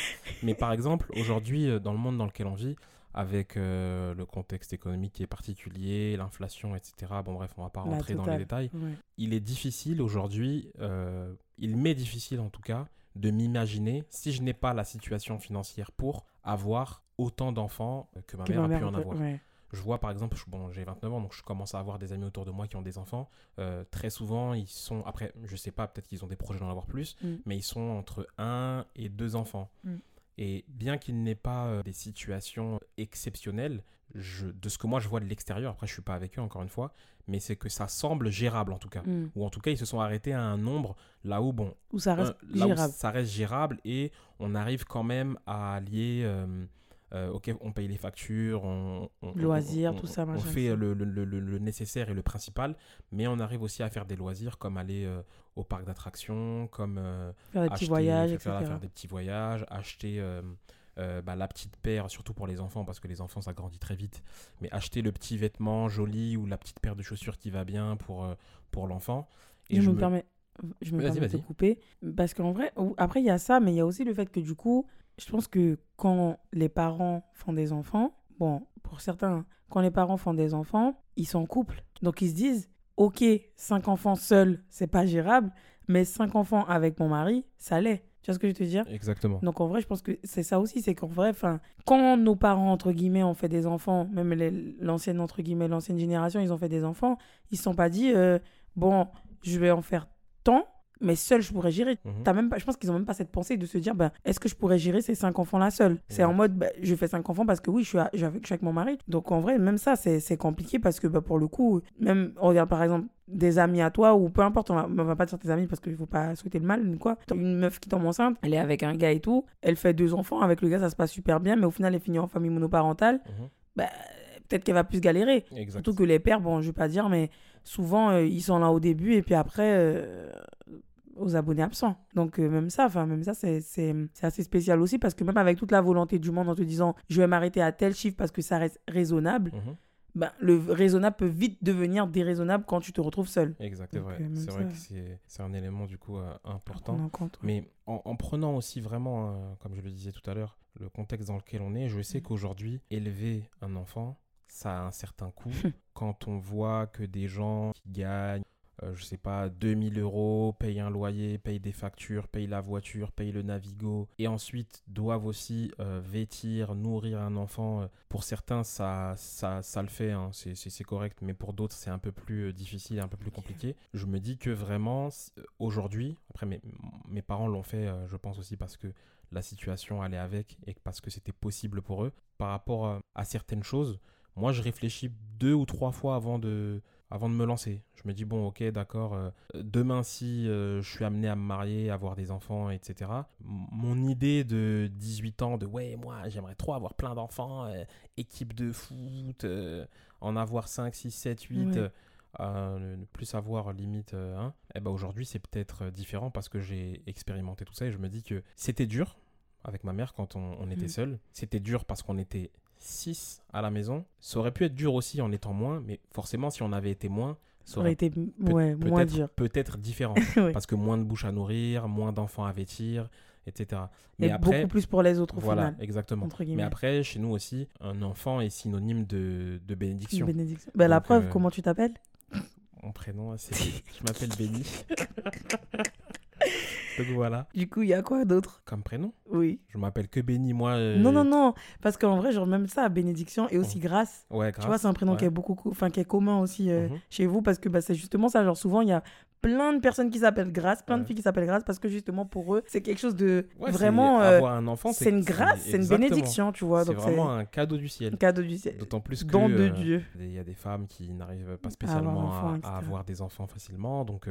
Mais par exemple, aujourd'hui, euh, dans le monde dans lequel on vit, avec euh, le contexte économique qui est particulier, l'inflation, etc. Bon bref, on va pas La rentrer dans les détails. Ouais. Il est difficile aujourd'hui, euh, il m'est difficile en tout cas, de m'imaginer, si je n'ai pas la situation financière pour avoir autant d'enfants que ma Que mère a pu en avoir. ouais. Je vois par exemple, je- bon, j'ai 29 ans, donc je commence à avoir des amis autour de moi qui ont des enfants. Euh, très souvent, ils sont, après, je sais pas, peut-être qu'ils ont des projets d'en avoir plus, Mm. mais ils sont entre 1 et 2 enfants. Mm. Et bien qu'il n'ait pas euh, des situations exceptionnelles, je, de ce que moi je vois de l'extérieur, après je suis pas avec eux encore une fois, mais c'est que ça semble gérable en tout cas. Mm. Ou en tout cas, ils se sont arrêtés à un nombre là où, bon, Où ça reste un- là où gérable. ça reste gérable et on arrive quand même à lier. euh, euh, ok, on paye les factures, on, Loisirs, on- tout ça, On fait le, le- le- le- le nécessaire et le principal, mais on arrive aussi à faire des loisirs comme aller euh, au parc d'attractions, comme euh, Faire des petits voyages, faire, etc. faire des petits voyages, acheter euh, euh, bah, la petite paire, surtout pour les enfants, parce que les enfants ça grandit très vite, mais acheter le petit vêtement joli ou la petite paire de chaussures qui va bien pour, pour l'enfant. je, me permets, je me permets de te couper. Parce qu'en vrai, après, il y a ça, mais il y a aussi le fait que du coup, je pense que quand les parents font des enfants, bon, pour certains, quand les parents font des enfants, ils sont en couple. Donc ils se disent, ok, cinq enfants seuls, c'est pas gérable, mais cinq enfants avec mon mari, ça l'est. Tu vois ce que je veux te dire? Exactement. donc en vrai, je pense que c'est ça aussi, c'est qu'en vrai, enfin, quand nos parents entre guillemets ont fait des enfants, même l'ancienne entre guillemets l'ancienne génération, ils ont fait des enfants, ils se sont pas dit euh, bon, je vais en faire tant, mais seul je pourrais gérer. Mhm. Même pas, je pense qu'ils ont même pas cette pensée de se dire ben est-ce que je pourrais gérer ces cinq enfants là seul? C'est en mode ben, je fais cinq enfants parce que oui, je suis, à- je suis avec, je suis avec mon mari. Donc en vrai, même ça c'est compliqué parce que ben, pour le coup, même on regarde par exemple des amis à toi ou peu importe, on va, on va pas dire tes amis parce qu'il faut pas souhaiter le mal ni quoi. Une meuf qui tombe enceinte, elle est avec un gars et tout, elle fait deux enfants avec le gars, ça se passe super bien, mais au final elle finit en famille monoparentale. Mhm. Bah, peut-être qu'elle va plus galérer. Exact. Surtout que les pères, bon, je vais pas dire, mais souvent, euh, ils sont là au début et puis après, euh, aux abonnés absents. Donc, euh, même ça, enfin, même ça, c'est assez spécial aussi parce que même avec toute la volonté du monde en te disant, je vais m'arrêter à tel chiffre parce que ça reste raisonnable, ben, le raisonnable peut vite devenir déraisonnable quand tu te retrouves seul. Exact, c'est vrai. euh, C'est vrai que c'est un élément du coup euh, important. Prendre en compte. ouais. Mais en, en prenant aussi vraiment, euh, comme je le disais tout à l'heure, le contexte dans lequel on est, je sais qu'aujourd'hui, élever un enfant, ça a un certain coût. Quand on voit que des gens qui gagnent, euh, je sais pas, 2000 euros, payent un loyer, payent des factures, payent la voiture, payent le Navigo, et ensuite doivent aussi euh, vêtir, nourrir un enfant, euh, pour certains, ça, ça, ça le fait, hein, c'est- c'est c'est correct, mais pour d'autres, c'est un peu plus euh, difficile, un peu plus compliqué. Je me dis que vraiment, aujourd'hui, après mes, mes parents l'ont fait, euh, je pense aussi parce que la situation allait avec et parce que c'était possible pour eux. Par rapport à certaines choses, moi je réfléchis deux ou trois fois avant de, avant de me lancer. Je me dis, bon, ok, d'accord, euh, demain si euh, je suis amené à me marier, avoir des enfants, etc., mon idée de 18 ans, de ouais, moi j'aimerais trop avoir plein d'enfants, euh, équipe de foot, en avoir 5, 6, 7, 8, Ouais. euh, euh, ne plus avoir limite euh, un, eh ben aujourd'hui c'est peut-être différent parce que j'ai expérimenté tout ça et je me dis que c'était dur avec ma mère quand on, on était seul. C'était dur parce qu'on était 6 à la maison. Ça aurait pu être dur aussi en étant moins, mais forcément, si on avait été moins, ça aurait été ouais, moins dur. Peut-être différent. Parce que moins de bouches à nourrir, moins d'enfants à vêtir, etc. Mais après, beaucoup plus pour les autres au voilà, exactement. Mais après, chez nous aussi, un enfant est synonyme de, de bénédiction. bénédiction. Ben, la preuve, euh, comment tu t'appelles? Mon prénom, c'est... je m'appelle Béni. Donc voilà. Du coup, il y a quoi d'autre? Comme prénom? Oui. Je m'appelle que Béni, moi. Euh, non, non, non. Parce qu'en vrai, genre, même ça, bénédiction et aussi grâce. Ouais, grâce. Tu vois, c'est un prénom qui, est beaucoup, enfin, qui est commun aussi euh, mhm. chez vous parce que bah, c'est justement ça. Genre, souvent, il y a plein de personnes qui s'appellent grâce, plein de filles qui s'appellent grâce parce que justement, pour eux, c'est quelque chose de vraiment. Euh, avoir un enfant, c'est une grâce, c'est une bénédiction, tu vois. C'est vraiment un cadeau du ciel. Un cadeau du ciel. D'autant plus que. Don de Dieu. Il y a des femmes qui n'arrivent pas spécialement à, avoir des enfants facilement. Donc,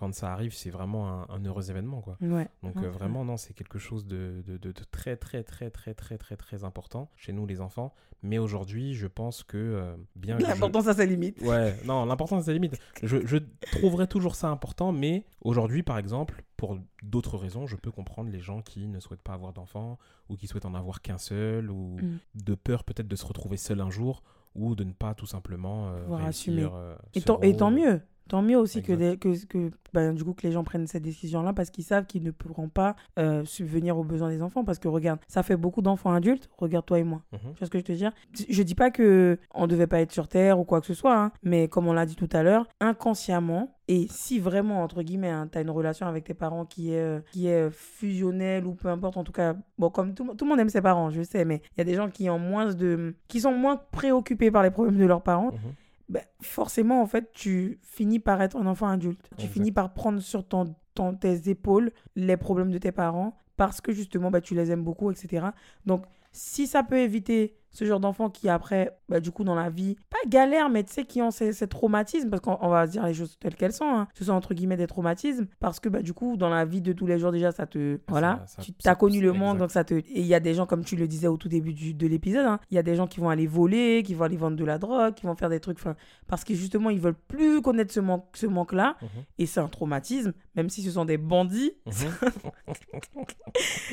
quand ça arrive, c'est vraiment un, heureux événement. Quoi. Donc euh, vraiment, non, c'est quelque chose de, de, de, très, très, très, très, très, très, très important chez nous, les enfants. Mais aujourd'hui, je pense que euh, bien L'important, ça, ça limite. Ouais, non, l'important, ça limite. Je, je trouverais toujours ça important, mais aujourd'hui, par exemple, pour d'autres raisons, je peux comprendre les gens qui ne souhaitent pas avoir d'enfants ou qui souhaitent en avoir qu'un seul ou mm. de peur peut-être de se retrouver seul un jour ou de ne pas tout simplement euh, assumer. et, et tant mieux Tant mieux aussi que, que, que, bah, du coup, que les gens prennent cette décision-là parce qu'ils savent qu'ils ne pourront pas euh, subvenir aux besoins des enfants. Parce que regarde, ça fait beaucoup d'enfants adultes. Regarde toi et moi. Mhm. Tu vois ce que je te dire? Je dis pas que on devait pas être sur Terre ou quoi que ce soit, hein, mais comme on l'a dit tout à l'heure, inconsciemment, et si vraiment, entre guillemets, hein, tu as une relation avec tes parents qui est, euh, qui est fusionnelle ou peu importe, en tout cas, bon, comme tout, tout le monde aime ses parents, je sais, mais il y a des gens qui, ont moins de, qui sont moins préoccupés par les problèmes de leurs parents. Mhm. Ben, forcément, en fait, tu finis par être un enfant adulte. Tu finis par prendre sur ton, ton, tes épaules les problèmes de tes parents parce que justement, bah, tu les aimes beaucoup, etc. Donc, si ça peut éviter ce genre d'enfants qui après, bah, du coup, dans la vie, pas galère, mais tu sais, qui ont ces, traumatismes, parce qu'on va dire les choses telles qu'elles sont, hein. ce sont entre guillemets des traumatismes, parce que bah, du coup, dans la vie de tous les jours, déjà, ça te. Voilà, tu as connu le monde, donc ça te. Et il y a des gens, comme tu le disais au tout début du, de l'épisode, hein, il y a des gens qui vont aller voler, qui vont aller vendre de la drogue, qui vont faire des trucs, parce que justement, ils veulent plus connaître ce, manque, ce manque-là, mhm. et c'est un traumatisme, même si ce sont des bandits, mhm.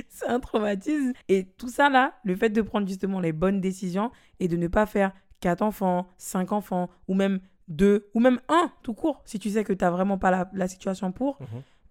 c'est un traumatisme. Et tout ça là, le fait de prendre justement les bonnes et de ne pas faire quatre enfants, cinq enfants, ou même deux, ou même un tout court, si tu sais que tu n'as vraiment pas la, la situation pour.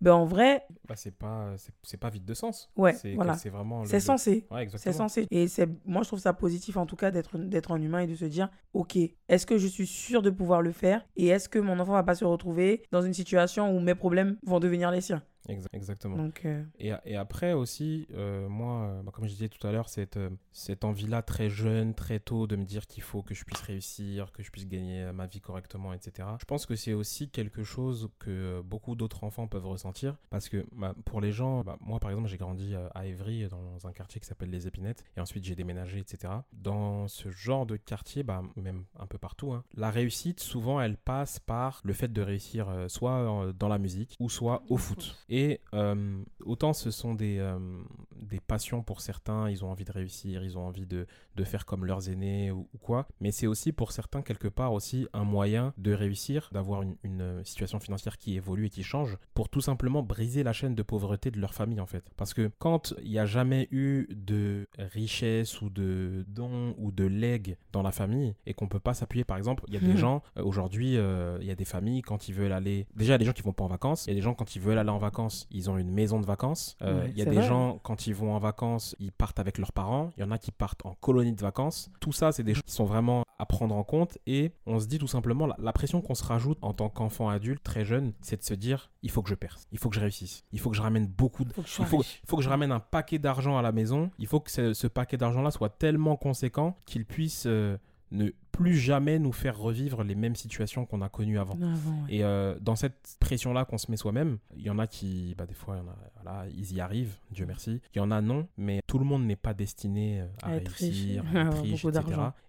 Ben en vrai bah c'est pas c'est pas vide de sens. Ouais voilà. c'est vraiment c'est censé. Ouais, c'est censé. Et c'est moi je trouve ça positif en tout cas d'être d'être un humain et de se dire ok est-ce que je suis sûr de pouvoir le faire et est-ce que mon enfant va pas se retrouver dans une situation où mes problèmes vont devenir les siens? Exactement. Donc, euh, et, et, après aussi, euh, moi, euh, bah, comme je disais tout à l'heure, cette, cette envie-là très jeune, très tôt, de me dire qu'il faut que je puisse réussir, que je puisse gagner ma vie correctement, etc. Je pense que c'est aussi quelque chose que beaucoup d'autres enfants peuvent ressentir. Parce que bah, pour les gens, bah, moi par exemple, j'ai grandi à Évry, dans un quartier qui s'appelle Les Épinettes, et ensuite j'ai déménagé, etc. Dans ce genre de quartier, bah, même un peu partout, hein, la réussite, souvent, elle passe par le fait de réussir soit dans la musique ou soit au foot. Et euh, autant ce sont des, euh, des passions pour certains, ils ont envie de réussir, ils ont envie de, de faire comme leurs aînés ou, quoi, mais c'est aussi pour certains quelque part aussi un moyen de réussir, d'avoir une, une, situation financière qui évolue et qui change, pour tout simplement briser la chaîne de pauvreté de leur famille en fait. Parce que quand il n'y a jamais eu de richesse ou de dons ou de legs dans la famille et qu'on peut pas s'appuyer par exemple, il y a des gens euh, aujourd'hui, il y a des familles quand ils veulent aller, déjà il y a des gens qui vont pas en vacances, il y a des gens quand ils veulent aller en vacances ils ont une maison de vacances. Euh, il y a des gens, quand ils vont en vacances, ils partent avec leurs parents. Il y en a qui partent en colonie de vacances. Tout ça, c'est des choses qui sont vraiment à prendre en compte. Et on se dit tout simplement, la, pression qu'on se rajoute en tant qu'enfant adulte, très jeune, c'est de se dire, il faut que je perce, il faut que je réussisse, il faut que je ramène beaucoup de... Il faut, il faut, que je ramène un paquet d'argent à la maison. Il faut que ce, paquet d'argent-là soit tellement conséquent qu'il puisse... Euh, ne plus jamais nous faire revivre les mêmes situations qu'on a connues avant. Et euh, dans cette pression-là qu'on se met soi-même, il y en a qui, bah, des fois, y en a, voilà, ils y arrivent, Dieu merci. Il y en a non, mais tout le monde n'est pas destiné euh, à, réussir, à être riche, etc.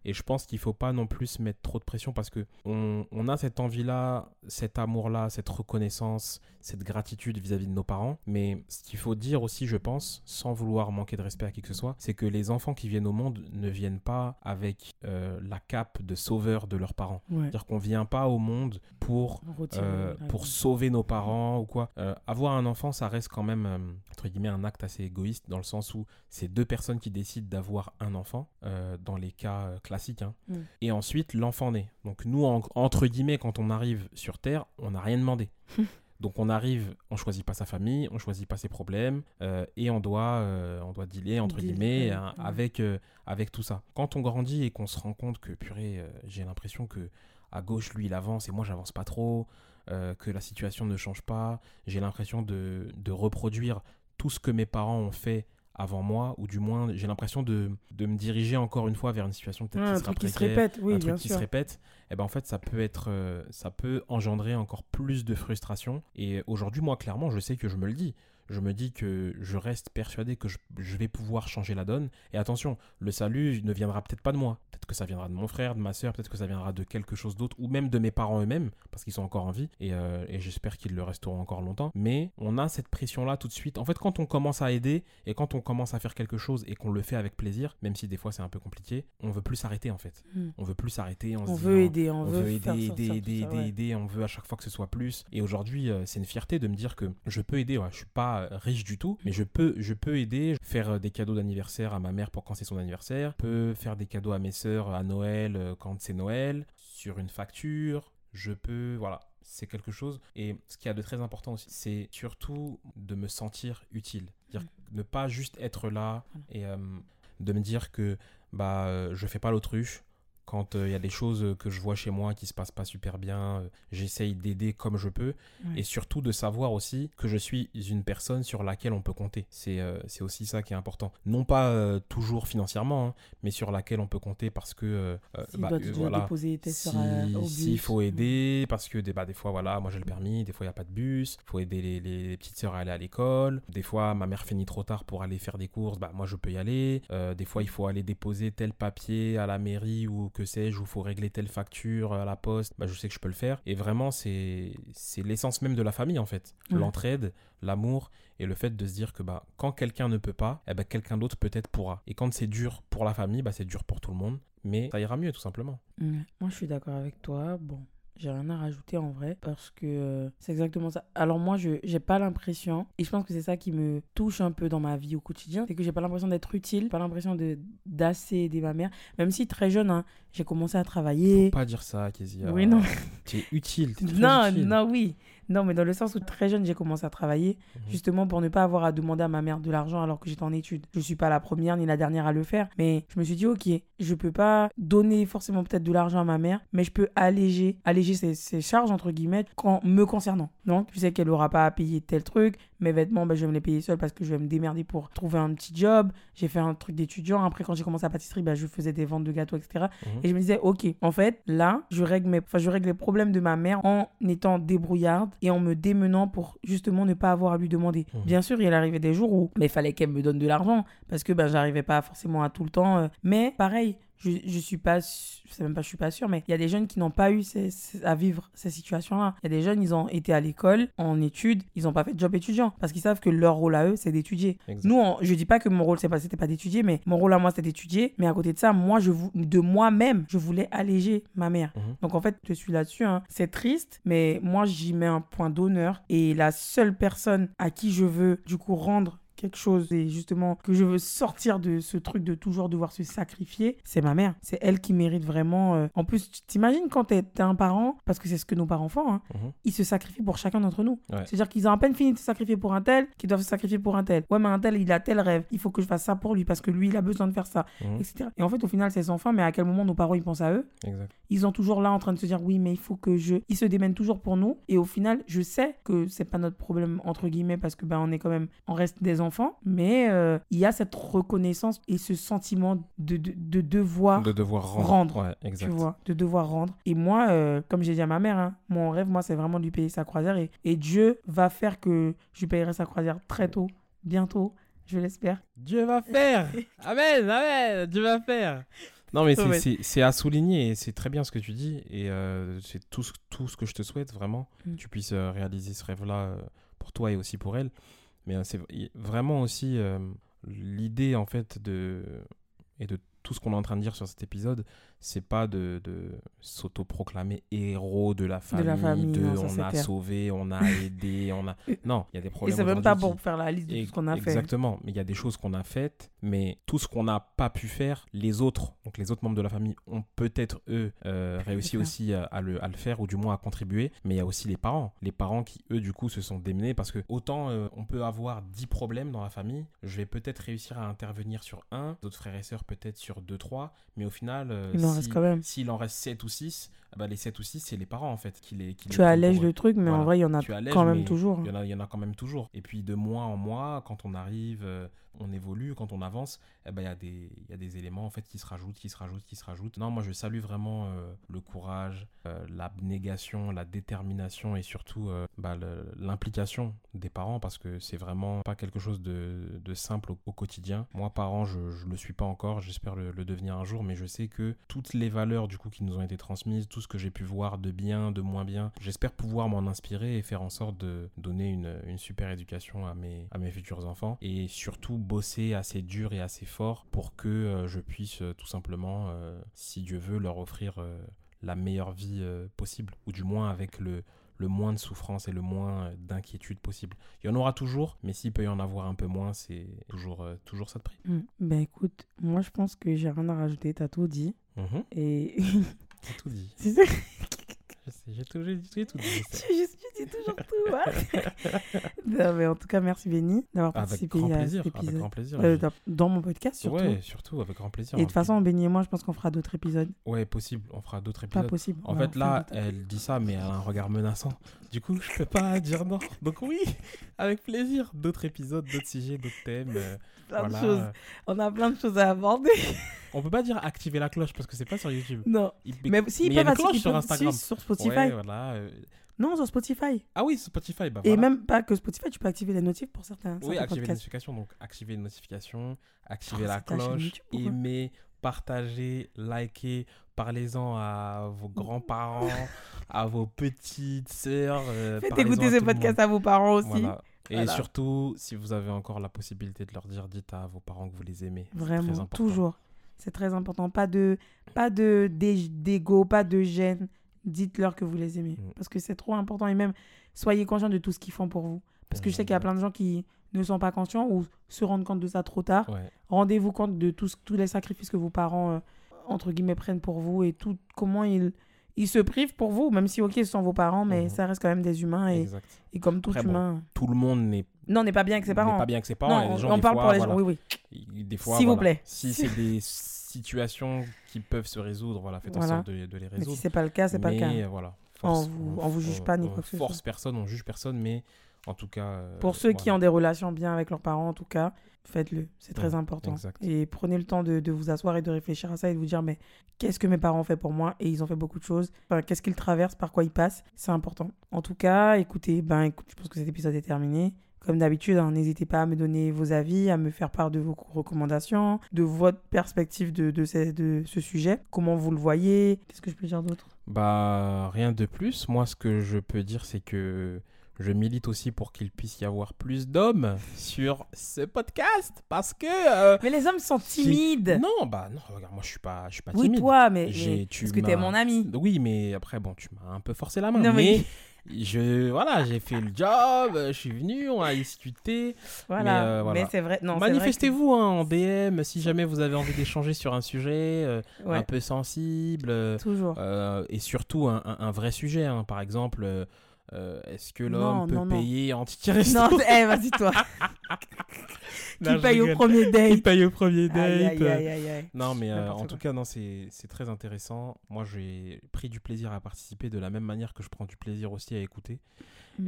Et je pense qu'il ne faut pas non plus mettre trop de pression parce que on, on a cette envie-là, cet amour-là, cette reconnaissance, cette gratitude vis-à-vis de nos parents. Mais ce qu'il faut dire aussi, je pense, sans vouloir manquer de respect à qui que ce soit, c'est que les enfants qui viennent au monde ne viennent pas avec euh, la cape de sauveur de leurs parents. C'est-à-dire qu'on vient pas au monde pour, euh, pour sauver nos parents ou quoi. Euh, avoir un enfant, ça reste quand même, entre guillemets, un acte assez égoïste dans le sens où c'est deux personnes qui décident d'avoir un enfant, euh, dans les cas euh, classiques. hein. Mm. Et ensuite, l'enfant naît. Donc nous, en- entre guillemets, quand on arrive sur Terre, on n'a rien demandé. Donc on arrive, on choisit pas sa famille, on choisit pas ses problèmes, euh, et on doit, euh, on doit dealer entre Deal, guillemets hein, ouais. avec, euh, avec tout ça. Quand on grandit et qu'on se rend compte que purée, j'ai l'impression que à gauche lui il avance et moi j'avance pas trop, que la situation ne change pas, j'ai l'impression de, de reproduire tout ce que mes parents ont fait avant moi, ou du moins j'ai l'impression de, de me diriger encore une fois vers une situation peut-être qui un sera truc qui se répète, oui, un bien truc qui se répète, et ben en fait ça peut être, euh, ça peut engendrer encore plus de frustration. Et aujourd'hui, moi clairement, je sais que je me le dis. Je me dis que je reste persuadé que je, je vais pouvoir changer la donne. Et attention, le salut ne viendra peut-être pas de moi. Peut-être que ça viendra de mon frère, de ma soeur, peut-être que ça viendra de quelque chose d'autre, ou même de mes parents eux-mêmes, parce qu'ils sont encore en vie. Et, euh, et j'espère qu'ils le resteront encore longtemps. Mais on a cette pression-là tout de suite. En fait, quand on commence à aider, et quand on commence à faire quelque chose, et qu'on le fait avec plaisir, même si des fois c'est un peu compliqué, on veut plus s'arrêter en fait. Mm. On veut plus s'arrêter. On, veut aider, on, on veut, veut aider, aider, aider, ça, aider, ouais. aider, on veut à chaque fois que ce soit plus. Et aujourd'hui, euh, c'est une fierté de me dire que je peux aider. Ouais, je suis pas euh, riche du tout, mais je peux, je peux aider, faire euh, des cadeaux d'anniversaire à ma mère pour quand c'est son anniversaire, je peux faire des cadeaux à mes sœurs à Noël euh, quand c'est Noël, sur une facture, je peux, voilà. C'est quelque chose. Et ce qu'il y a de très important aussi, c'est surtout de me sentir utile. Dire ne pas juste être là et euh, de me dire que bah je fais pas l'autruche quand euh, il y a des choses que je vois chez moi qui se passent pas super bien, euh, j'essaye d'aider comme je peux Ouais. et surtout de savoir aussi que je suis une personne sur laquelle on peut compter. C'est euh, aussi ça qui est important. Non pas euh, toujours financièrement, hein, mais sur laquelle on peut compter parce que euh, euh, S'il bah, euh, voilà, déposer tes si- bus. faut aider, parce que des, bah, des fois, voilà, moi j'ai le permis, des fois il n'y a pas de bus, il faut aider les, les petites sœurs à aller à l'école, des fois ma mère finit trop tard pour aller faire des courses, bah moi je peux y aller, Euh, des fois il faut aller déposer tel papier à la mairie ou que sais-je, ou il faut régler telle facture à la poste, bah je sais que je peux le faire. Et vraiment, c'est c'est l'essence même de la famille en fait, Ouais. l'entraide, l'amour et le fait de se dire que bah, quand quelqu'un ne peut pas, eh ben, quelqu'un d'autre peut-être pourra. Et quand c'est dur pour la famille, bah, c'est dur pour tout le monde, mais ça ira mieux tout simplement. Moi, je suis d'accord avec toi. Bon, j'ai rien à rajouter en vrai parce que euh, c'est exactement ça. Alors moi, je j'ai pas l'impression et je pense que c'est ça qui me touche un peu dans ma vie au quotidien, c'est que j'ai pas l'impression d'être utile, pas l'impression de d'assez aider ma mère, même si très jeune, hein, j'ai commencé à travailler. Faut pas dire ça, Kezia. Oui, non. Tu es utile. t'es très Non, utile. non, oui. Non, mais dans le sens où très jeune, j'ai commencé à travailler, Mhm. justement pour ne pas avoir à demander à ma mère de l'argent alors que j'étais en études. Je suis pas la première ni la dernière à le faire, mais je me suis dit, ok, je peux pas donner forcément peut-être de l'argent à ma mère, mais je peux alléger, alléger ses, ses charges, entre guillemets, quand, me concernant. Donc, je sais qu'elle aura pas à payer tel truc, mes vêtements, ben, je vais me les payer seule parce que je vais me démerder pour trouver un petit job. J'ai fait un truc d'étudiant. Après, quand j'ai commencé à pâtisserie, ben, je faisais des ventes de gâteaux, etc. Mhm. Et je me disais, ok, en fait, là, je règle, mes... enfin, je règle les problèmes de ma mère en étant débrouillarde et en me démenant pour justement ne pas avoir à lui demander. Mhm. Bien sûr, il arrivait des jours où mais il fallait qu'elle me donne de l'argent parce que ben, j'arrivais pas forcément à tout le temps. euh, Mais pareil, je, je suis pas, je sais même pas, je suis pas sûre, mais il y a des jeunes qui n'ont pas eu ces- ces- à vivre ces situations-là. Il y a des jeunes, ils ont été à l'école, en études, ils n'ont pas fait de job étudiant parce qu'ils savent que leur rôle à eux, c'est d'étudier. Nous, on- je dis pas que mon rôle, c'est pas, c'était pas d'étudier, mais mon rôle à moi, c'était d'étudier. Mais à côté de ça, moi, je de moi-même, je voulais alléger ma mère. Mhm. Donc en fait, je suis là-dessus. hein. C'est triste, mais moi, j'y mets un point d'honneur. Et la seule personne à qui je veux, du coup, rendre quelque chose et justement que je veux sortir de ce truc de toujours devoir se sacrifier, c'est ma mère. C'est elle qui mérite vraiment. euh, En plus, tu t'imagines quand t'es un parent, parce que c'est ce que nos parents font, hein, Mhm. ils se sacrifient pour chacun d'entre nous. Ouais. C'est-à-dire qu'ils ont à peine fini de se sacrifier pour un tel, qu'ils doivent se sacrifier pour un tel. Ouais, mais un tel, il a tel rêve. Il faut que je fasse ça pour lui parce que lui, il a besoin de faire ça, Mhm. etc. Et en fait, au final, c'est sans fin, mais à quel moment nos parents, ils pensent à eux? Exact. ils sont toujours là en train de se dire oui mais il faut que je ils se démènent toujours pour nous et au final je sais que c'est pas notre problème entre guillemets parce que ben on est quand même on reste des enfants mais euh, il y a cette reconnaissance et ce sentiment de, de, de devoir De devoir rendre. rendre, Ouais, tu vois de devoir rendre et moi euh, comme j'ai dit à ma mère hein, mon rêve moi c'est vraiment de lui payer sa croisière et, et Dieu va faire que je lui payerai sa croisière très tôt bientôt je l'espère Dieu va faire Amen, amen, Dieu va faire Non mais c'est- à souligner et c'est très bien ce que tu dis et euh, c'est tout, ce- tout ce que je te souhaite vraiment, Mm. que tu puisses réaliser ce rêve-là pour toi et aussi pour elle. Mais euh, c'est vraiment aussi euh, l'idée en fait de et de tout ce qu'on est en train de dire sur cet épisode, c'est pas de, de s'autoproclamer héros de la famille, De la famille, de non, ça, on a clair. sauvé, on a aidé, on a. Non, il y a des Et problèmes. c'est même pas pour faire la liste de tout ce qu'on a fait. Exactement, mais il y a des choses qu'on a faites, mais tout ce qu'on n'a pas pu faire, les autres, donc les autres membres de la famille, ont peut-être eux euh, réussi aussi à, à le, à le faire ou du moins à contribuer, mais il y a aussi les parents, les parents qui eux du coup se sont démenés parce que autant euh, on peut avoir 10 problèmes dans la famille, je vais peut-être réussir à intervenir sur un, d'autres frères et sœurs peut-être sur deux trois, mais au final, euh, Il en si- reste quand même. s'il en reste 7 ou 6, bah, les 7 ou 6 c'est les parents en fait qui les qui Tu allèges le truc, mais en vrai, il y en a allèges, quand même toujours. Il y, en a, il y en a quand même toujours. Et puis de mois en mois, quand on arrive, euh, on évolue, quand on avance, eh ben, il y, a des- il y a des éléments en fait, qui se rajoutent, qui se rajoutent, qui se rajoutent. Non, moi je salue vraiment euh, le courage, euh, l'abnégation, la détermination et surtout euh, bah, l'implication des parents parce que c'est vraiment pas quelque chose de, de simple au, au quotidien. Moi, parent, je ne le suis pas encore, j'espère le, le devenir un jour, mais je sais que toutes les valeurs du coup qui nous ont été transmises, tout ce que j'ai pu voir de bien, de moins bien, j'espère pouvoir m'en inspirer et faire en sorte de donner une, une super éducation à mes, à mes futurs enfants et surtout bosser assez dur et assez fort pour que euh, je puisse euh, tout simplement, euh, si Dieu veut, leur offrir euh, la meilleure vie euh, possible ou du moins avec le, le moins de souffrance et le moins d'inquiétude possible. Il y en aura toujours, mais s'il peut y en avoir un peu moins, c'est toujours, euh, toujours ça de prix. Hmm. Ben écoute, moi je pense que j'ai rien à rajouter, t'as tout dit. Mhm. Et J'ai tout dit. Je sais, j'ai tout, tout dit. dis toujours tout. hein. non, mais en tout cas, merci Benny d'avoir participé grand à Avec grand plaisir. Euh, dans- dans mon podcast surtout. Ouais, surtout avec grand plaisir. Et de toute façon, Benny et moi, je pense qu'on fera d'autres épisodes. Ouais, possible. On fera d'autres Pas épisodes. possible. En fait, là, elle dit ça, mais elle a un regard menaçant. Du coup, je peux pas dire non. Donc oui, avec plaisir. D'autres épisodes, d'autres sujets, d'autres thèmes. euh, plein de choses. On a plein de choses à aborder. On peut pas dire activer la cloche parce que c'est pas sur YouTube. non. Il- Mais si, il ils y a une cloche sur Instagram. si, sur Spotify. Ouais, voilà. Non, sur Spotify. Ah oui, Spotify. Bah Et voilà. même pas que Spotify, tu peux activer les notifs pour certains, Oui, certains activer les podcasts. notifications. Donc, activer les notifications, activer Oh, la cloche, YouTube aimer, partager, liker, parlez-en à vos grands-parents, à vos petites sœurs. euh, Faites écouter à ce tout le podcast monde. à vos parents aussi. Voilà. Et Voilà. surtout, si vous avez encore la possibilité de leur dire, dites à vos parents que vous les aimez. Vraiment, important. toujours. C'est très important. Pas de pas de d'ego, pas de gêne. Dites-leur que vous les aimez. Mm. Parce que c'est trop important. Et même, soyez conscient de tout ce qu'ils font pour vous. Parce que je sais qu'il y a plein de gens qui ne sont pas conscients ou se rendent compte de ça trop tard. Ouais, Rendez-vous compte de tous, tous les sacrifices que vos parents, euh, entre guillemets, prennent pour vous et tout, comment ils, ils se privent pour vous. Même si, ok, ce sont vos parents, mais Mhm. ça reste quand même des humains. Et, comme tout Après, bon, humain. Tout le monde n'est Non, on n'est pas bien avec ses n'est parents. pas bien avec ses parents. non, on, gens, on parle fois, pour les voilà, gens. Oui, oui. il- Des fois, S'il vous plaît. Si c'est des situations qui peuvent se résoudre, voilà, faites en sorte de, de les Mais si résoudre. c'est pas le cas, c'est pas le cas. Euh, voilà. On vous- on vous juge pas ni quoi que ce force soit. personne, on juge personne, mais en tout cas. euh, Pour ceux qui ont des relations bien avec leurs parents, en tout cas, faites-le. C'est très Ouais, important. exact. Et prenez le temps de, de vous asseoir et de réfléchir à ça et de vous dire, mais qu'est-ce que mes parents ont fait pour moi? Et ils ont fait beaucoup de choses. Enfin, qu'est-ce qu'ils traversent, par quoi ils passent? C'est important. En tout cas, écoutez, ben, écoute, je pense que cet épisode est terminé. Comme d'habitude, hein, n'hésitez pas à me donner vos avis, à me faire part de vos recommandations, de votre perspective de, de, ce, de ce sujet. Comment vous le voyez? Qu'est-ce que je peux dire d'autre? Bah, rien de plus. Moi, ce que je peux dire, c'est que je milite aussi pour qu'il puisse y avoir plus d'hommes sur ce podcast. Parce que. euh, Mais les hommes sont timides. Non, bah, non, regarde, moi, je suis pas, je suis pas oui, timide. toi, mais, parce que t'es mon ami. Oui, mais après, bon, tu m'as un peu forcé la main. Non, mais- mais. Je, voilà, j'ai fait le job, euh, je suis venu, on a discuté. Voilà. Mais, euh, voilà. Mais c'est vrai. Non, c'est vrai que- Manifestez-vous hein, en DM si jamais vous avez envie d'échanger sur un sujet euh, Ouais, un peu sensible. euh, toujours. et surtout un, un- un vrai sujet, hein. par exemple, est-ce que Non, l'homme peut non, non. payer ticket resto Non, eh, vas-y, toi. Qui je paye au premier Qui date. paye au premier date Aïe, aïe, aïe. Non, mais euh, en tout quoi. cas, non, c'est c'est très intéressant. Moi, j'ai pris du plaisir à participer de la même manière que je prends du plaisir aussi à écouter.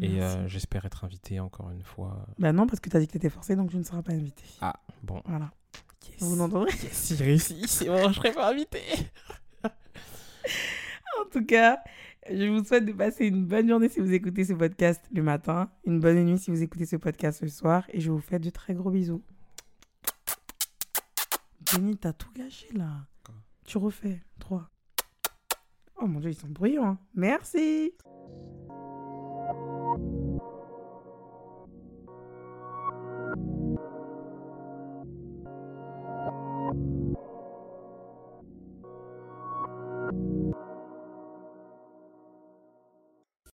Et euh, j'espère être invité encore une fois. Bah non, parce que t'as dit que t'étais forcé, donc tu ne seras pas invité. Ah, bon. Voilà. Yes. Vous l'entendrez Yes, j'ai réussi. C'est bon, je serai pas invité. En tout cas, je vous souhaite de passer une bonne journée si vous écoutez ce podcast le matin, une bonne nuit si vous écoutez ce podcast le soir, et je vous fais de très gros bisous. Denis, t'as tout gâché là. Quoi? Tu refais. 3. Oh mon dieu, ils sont bruyants. hein. Merci.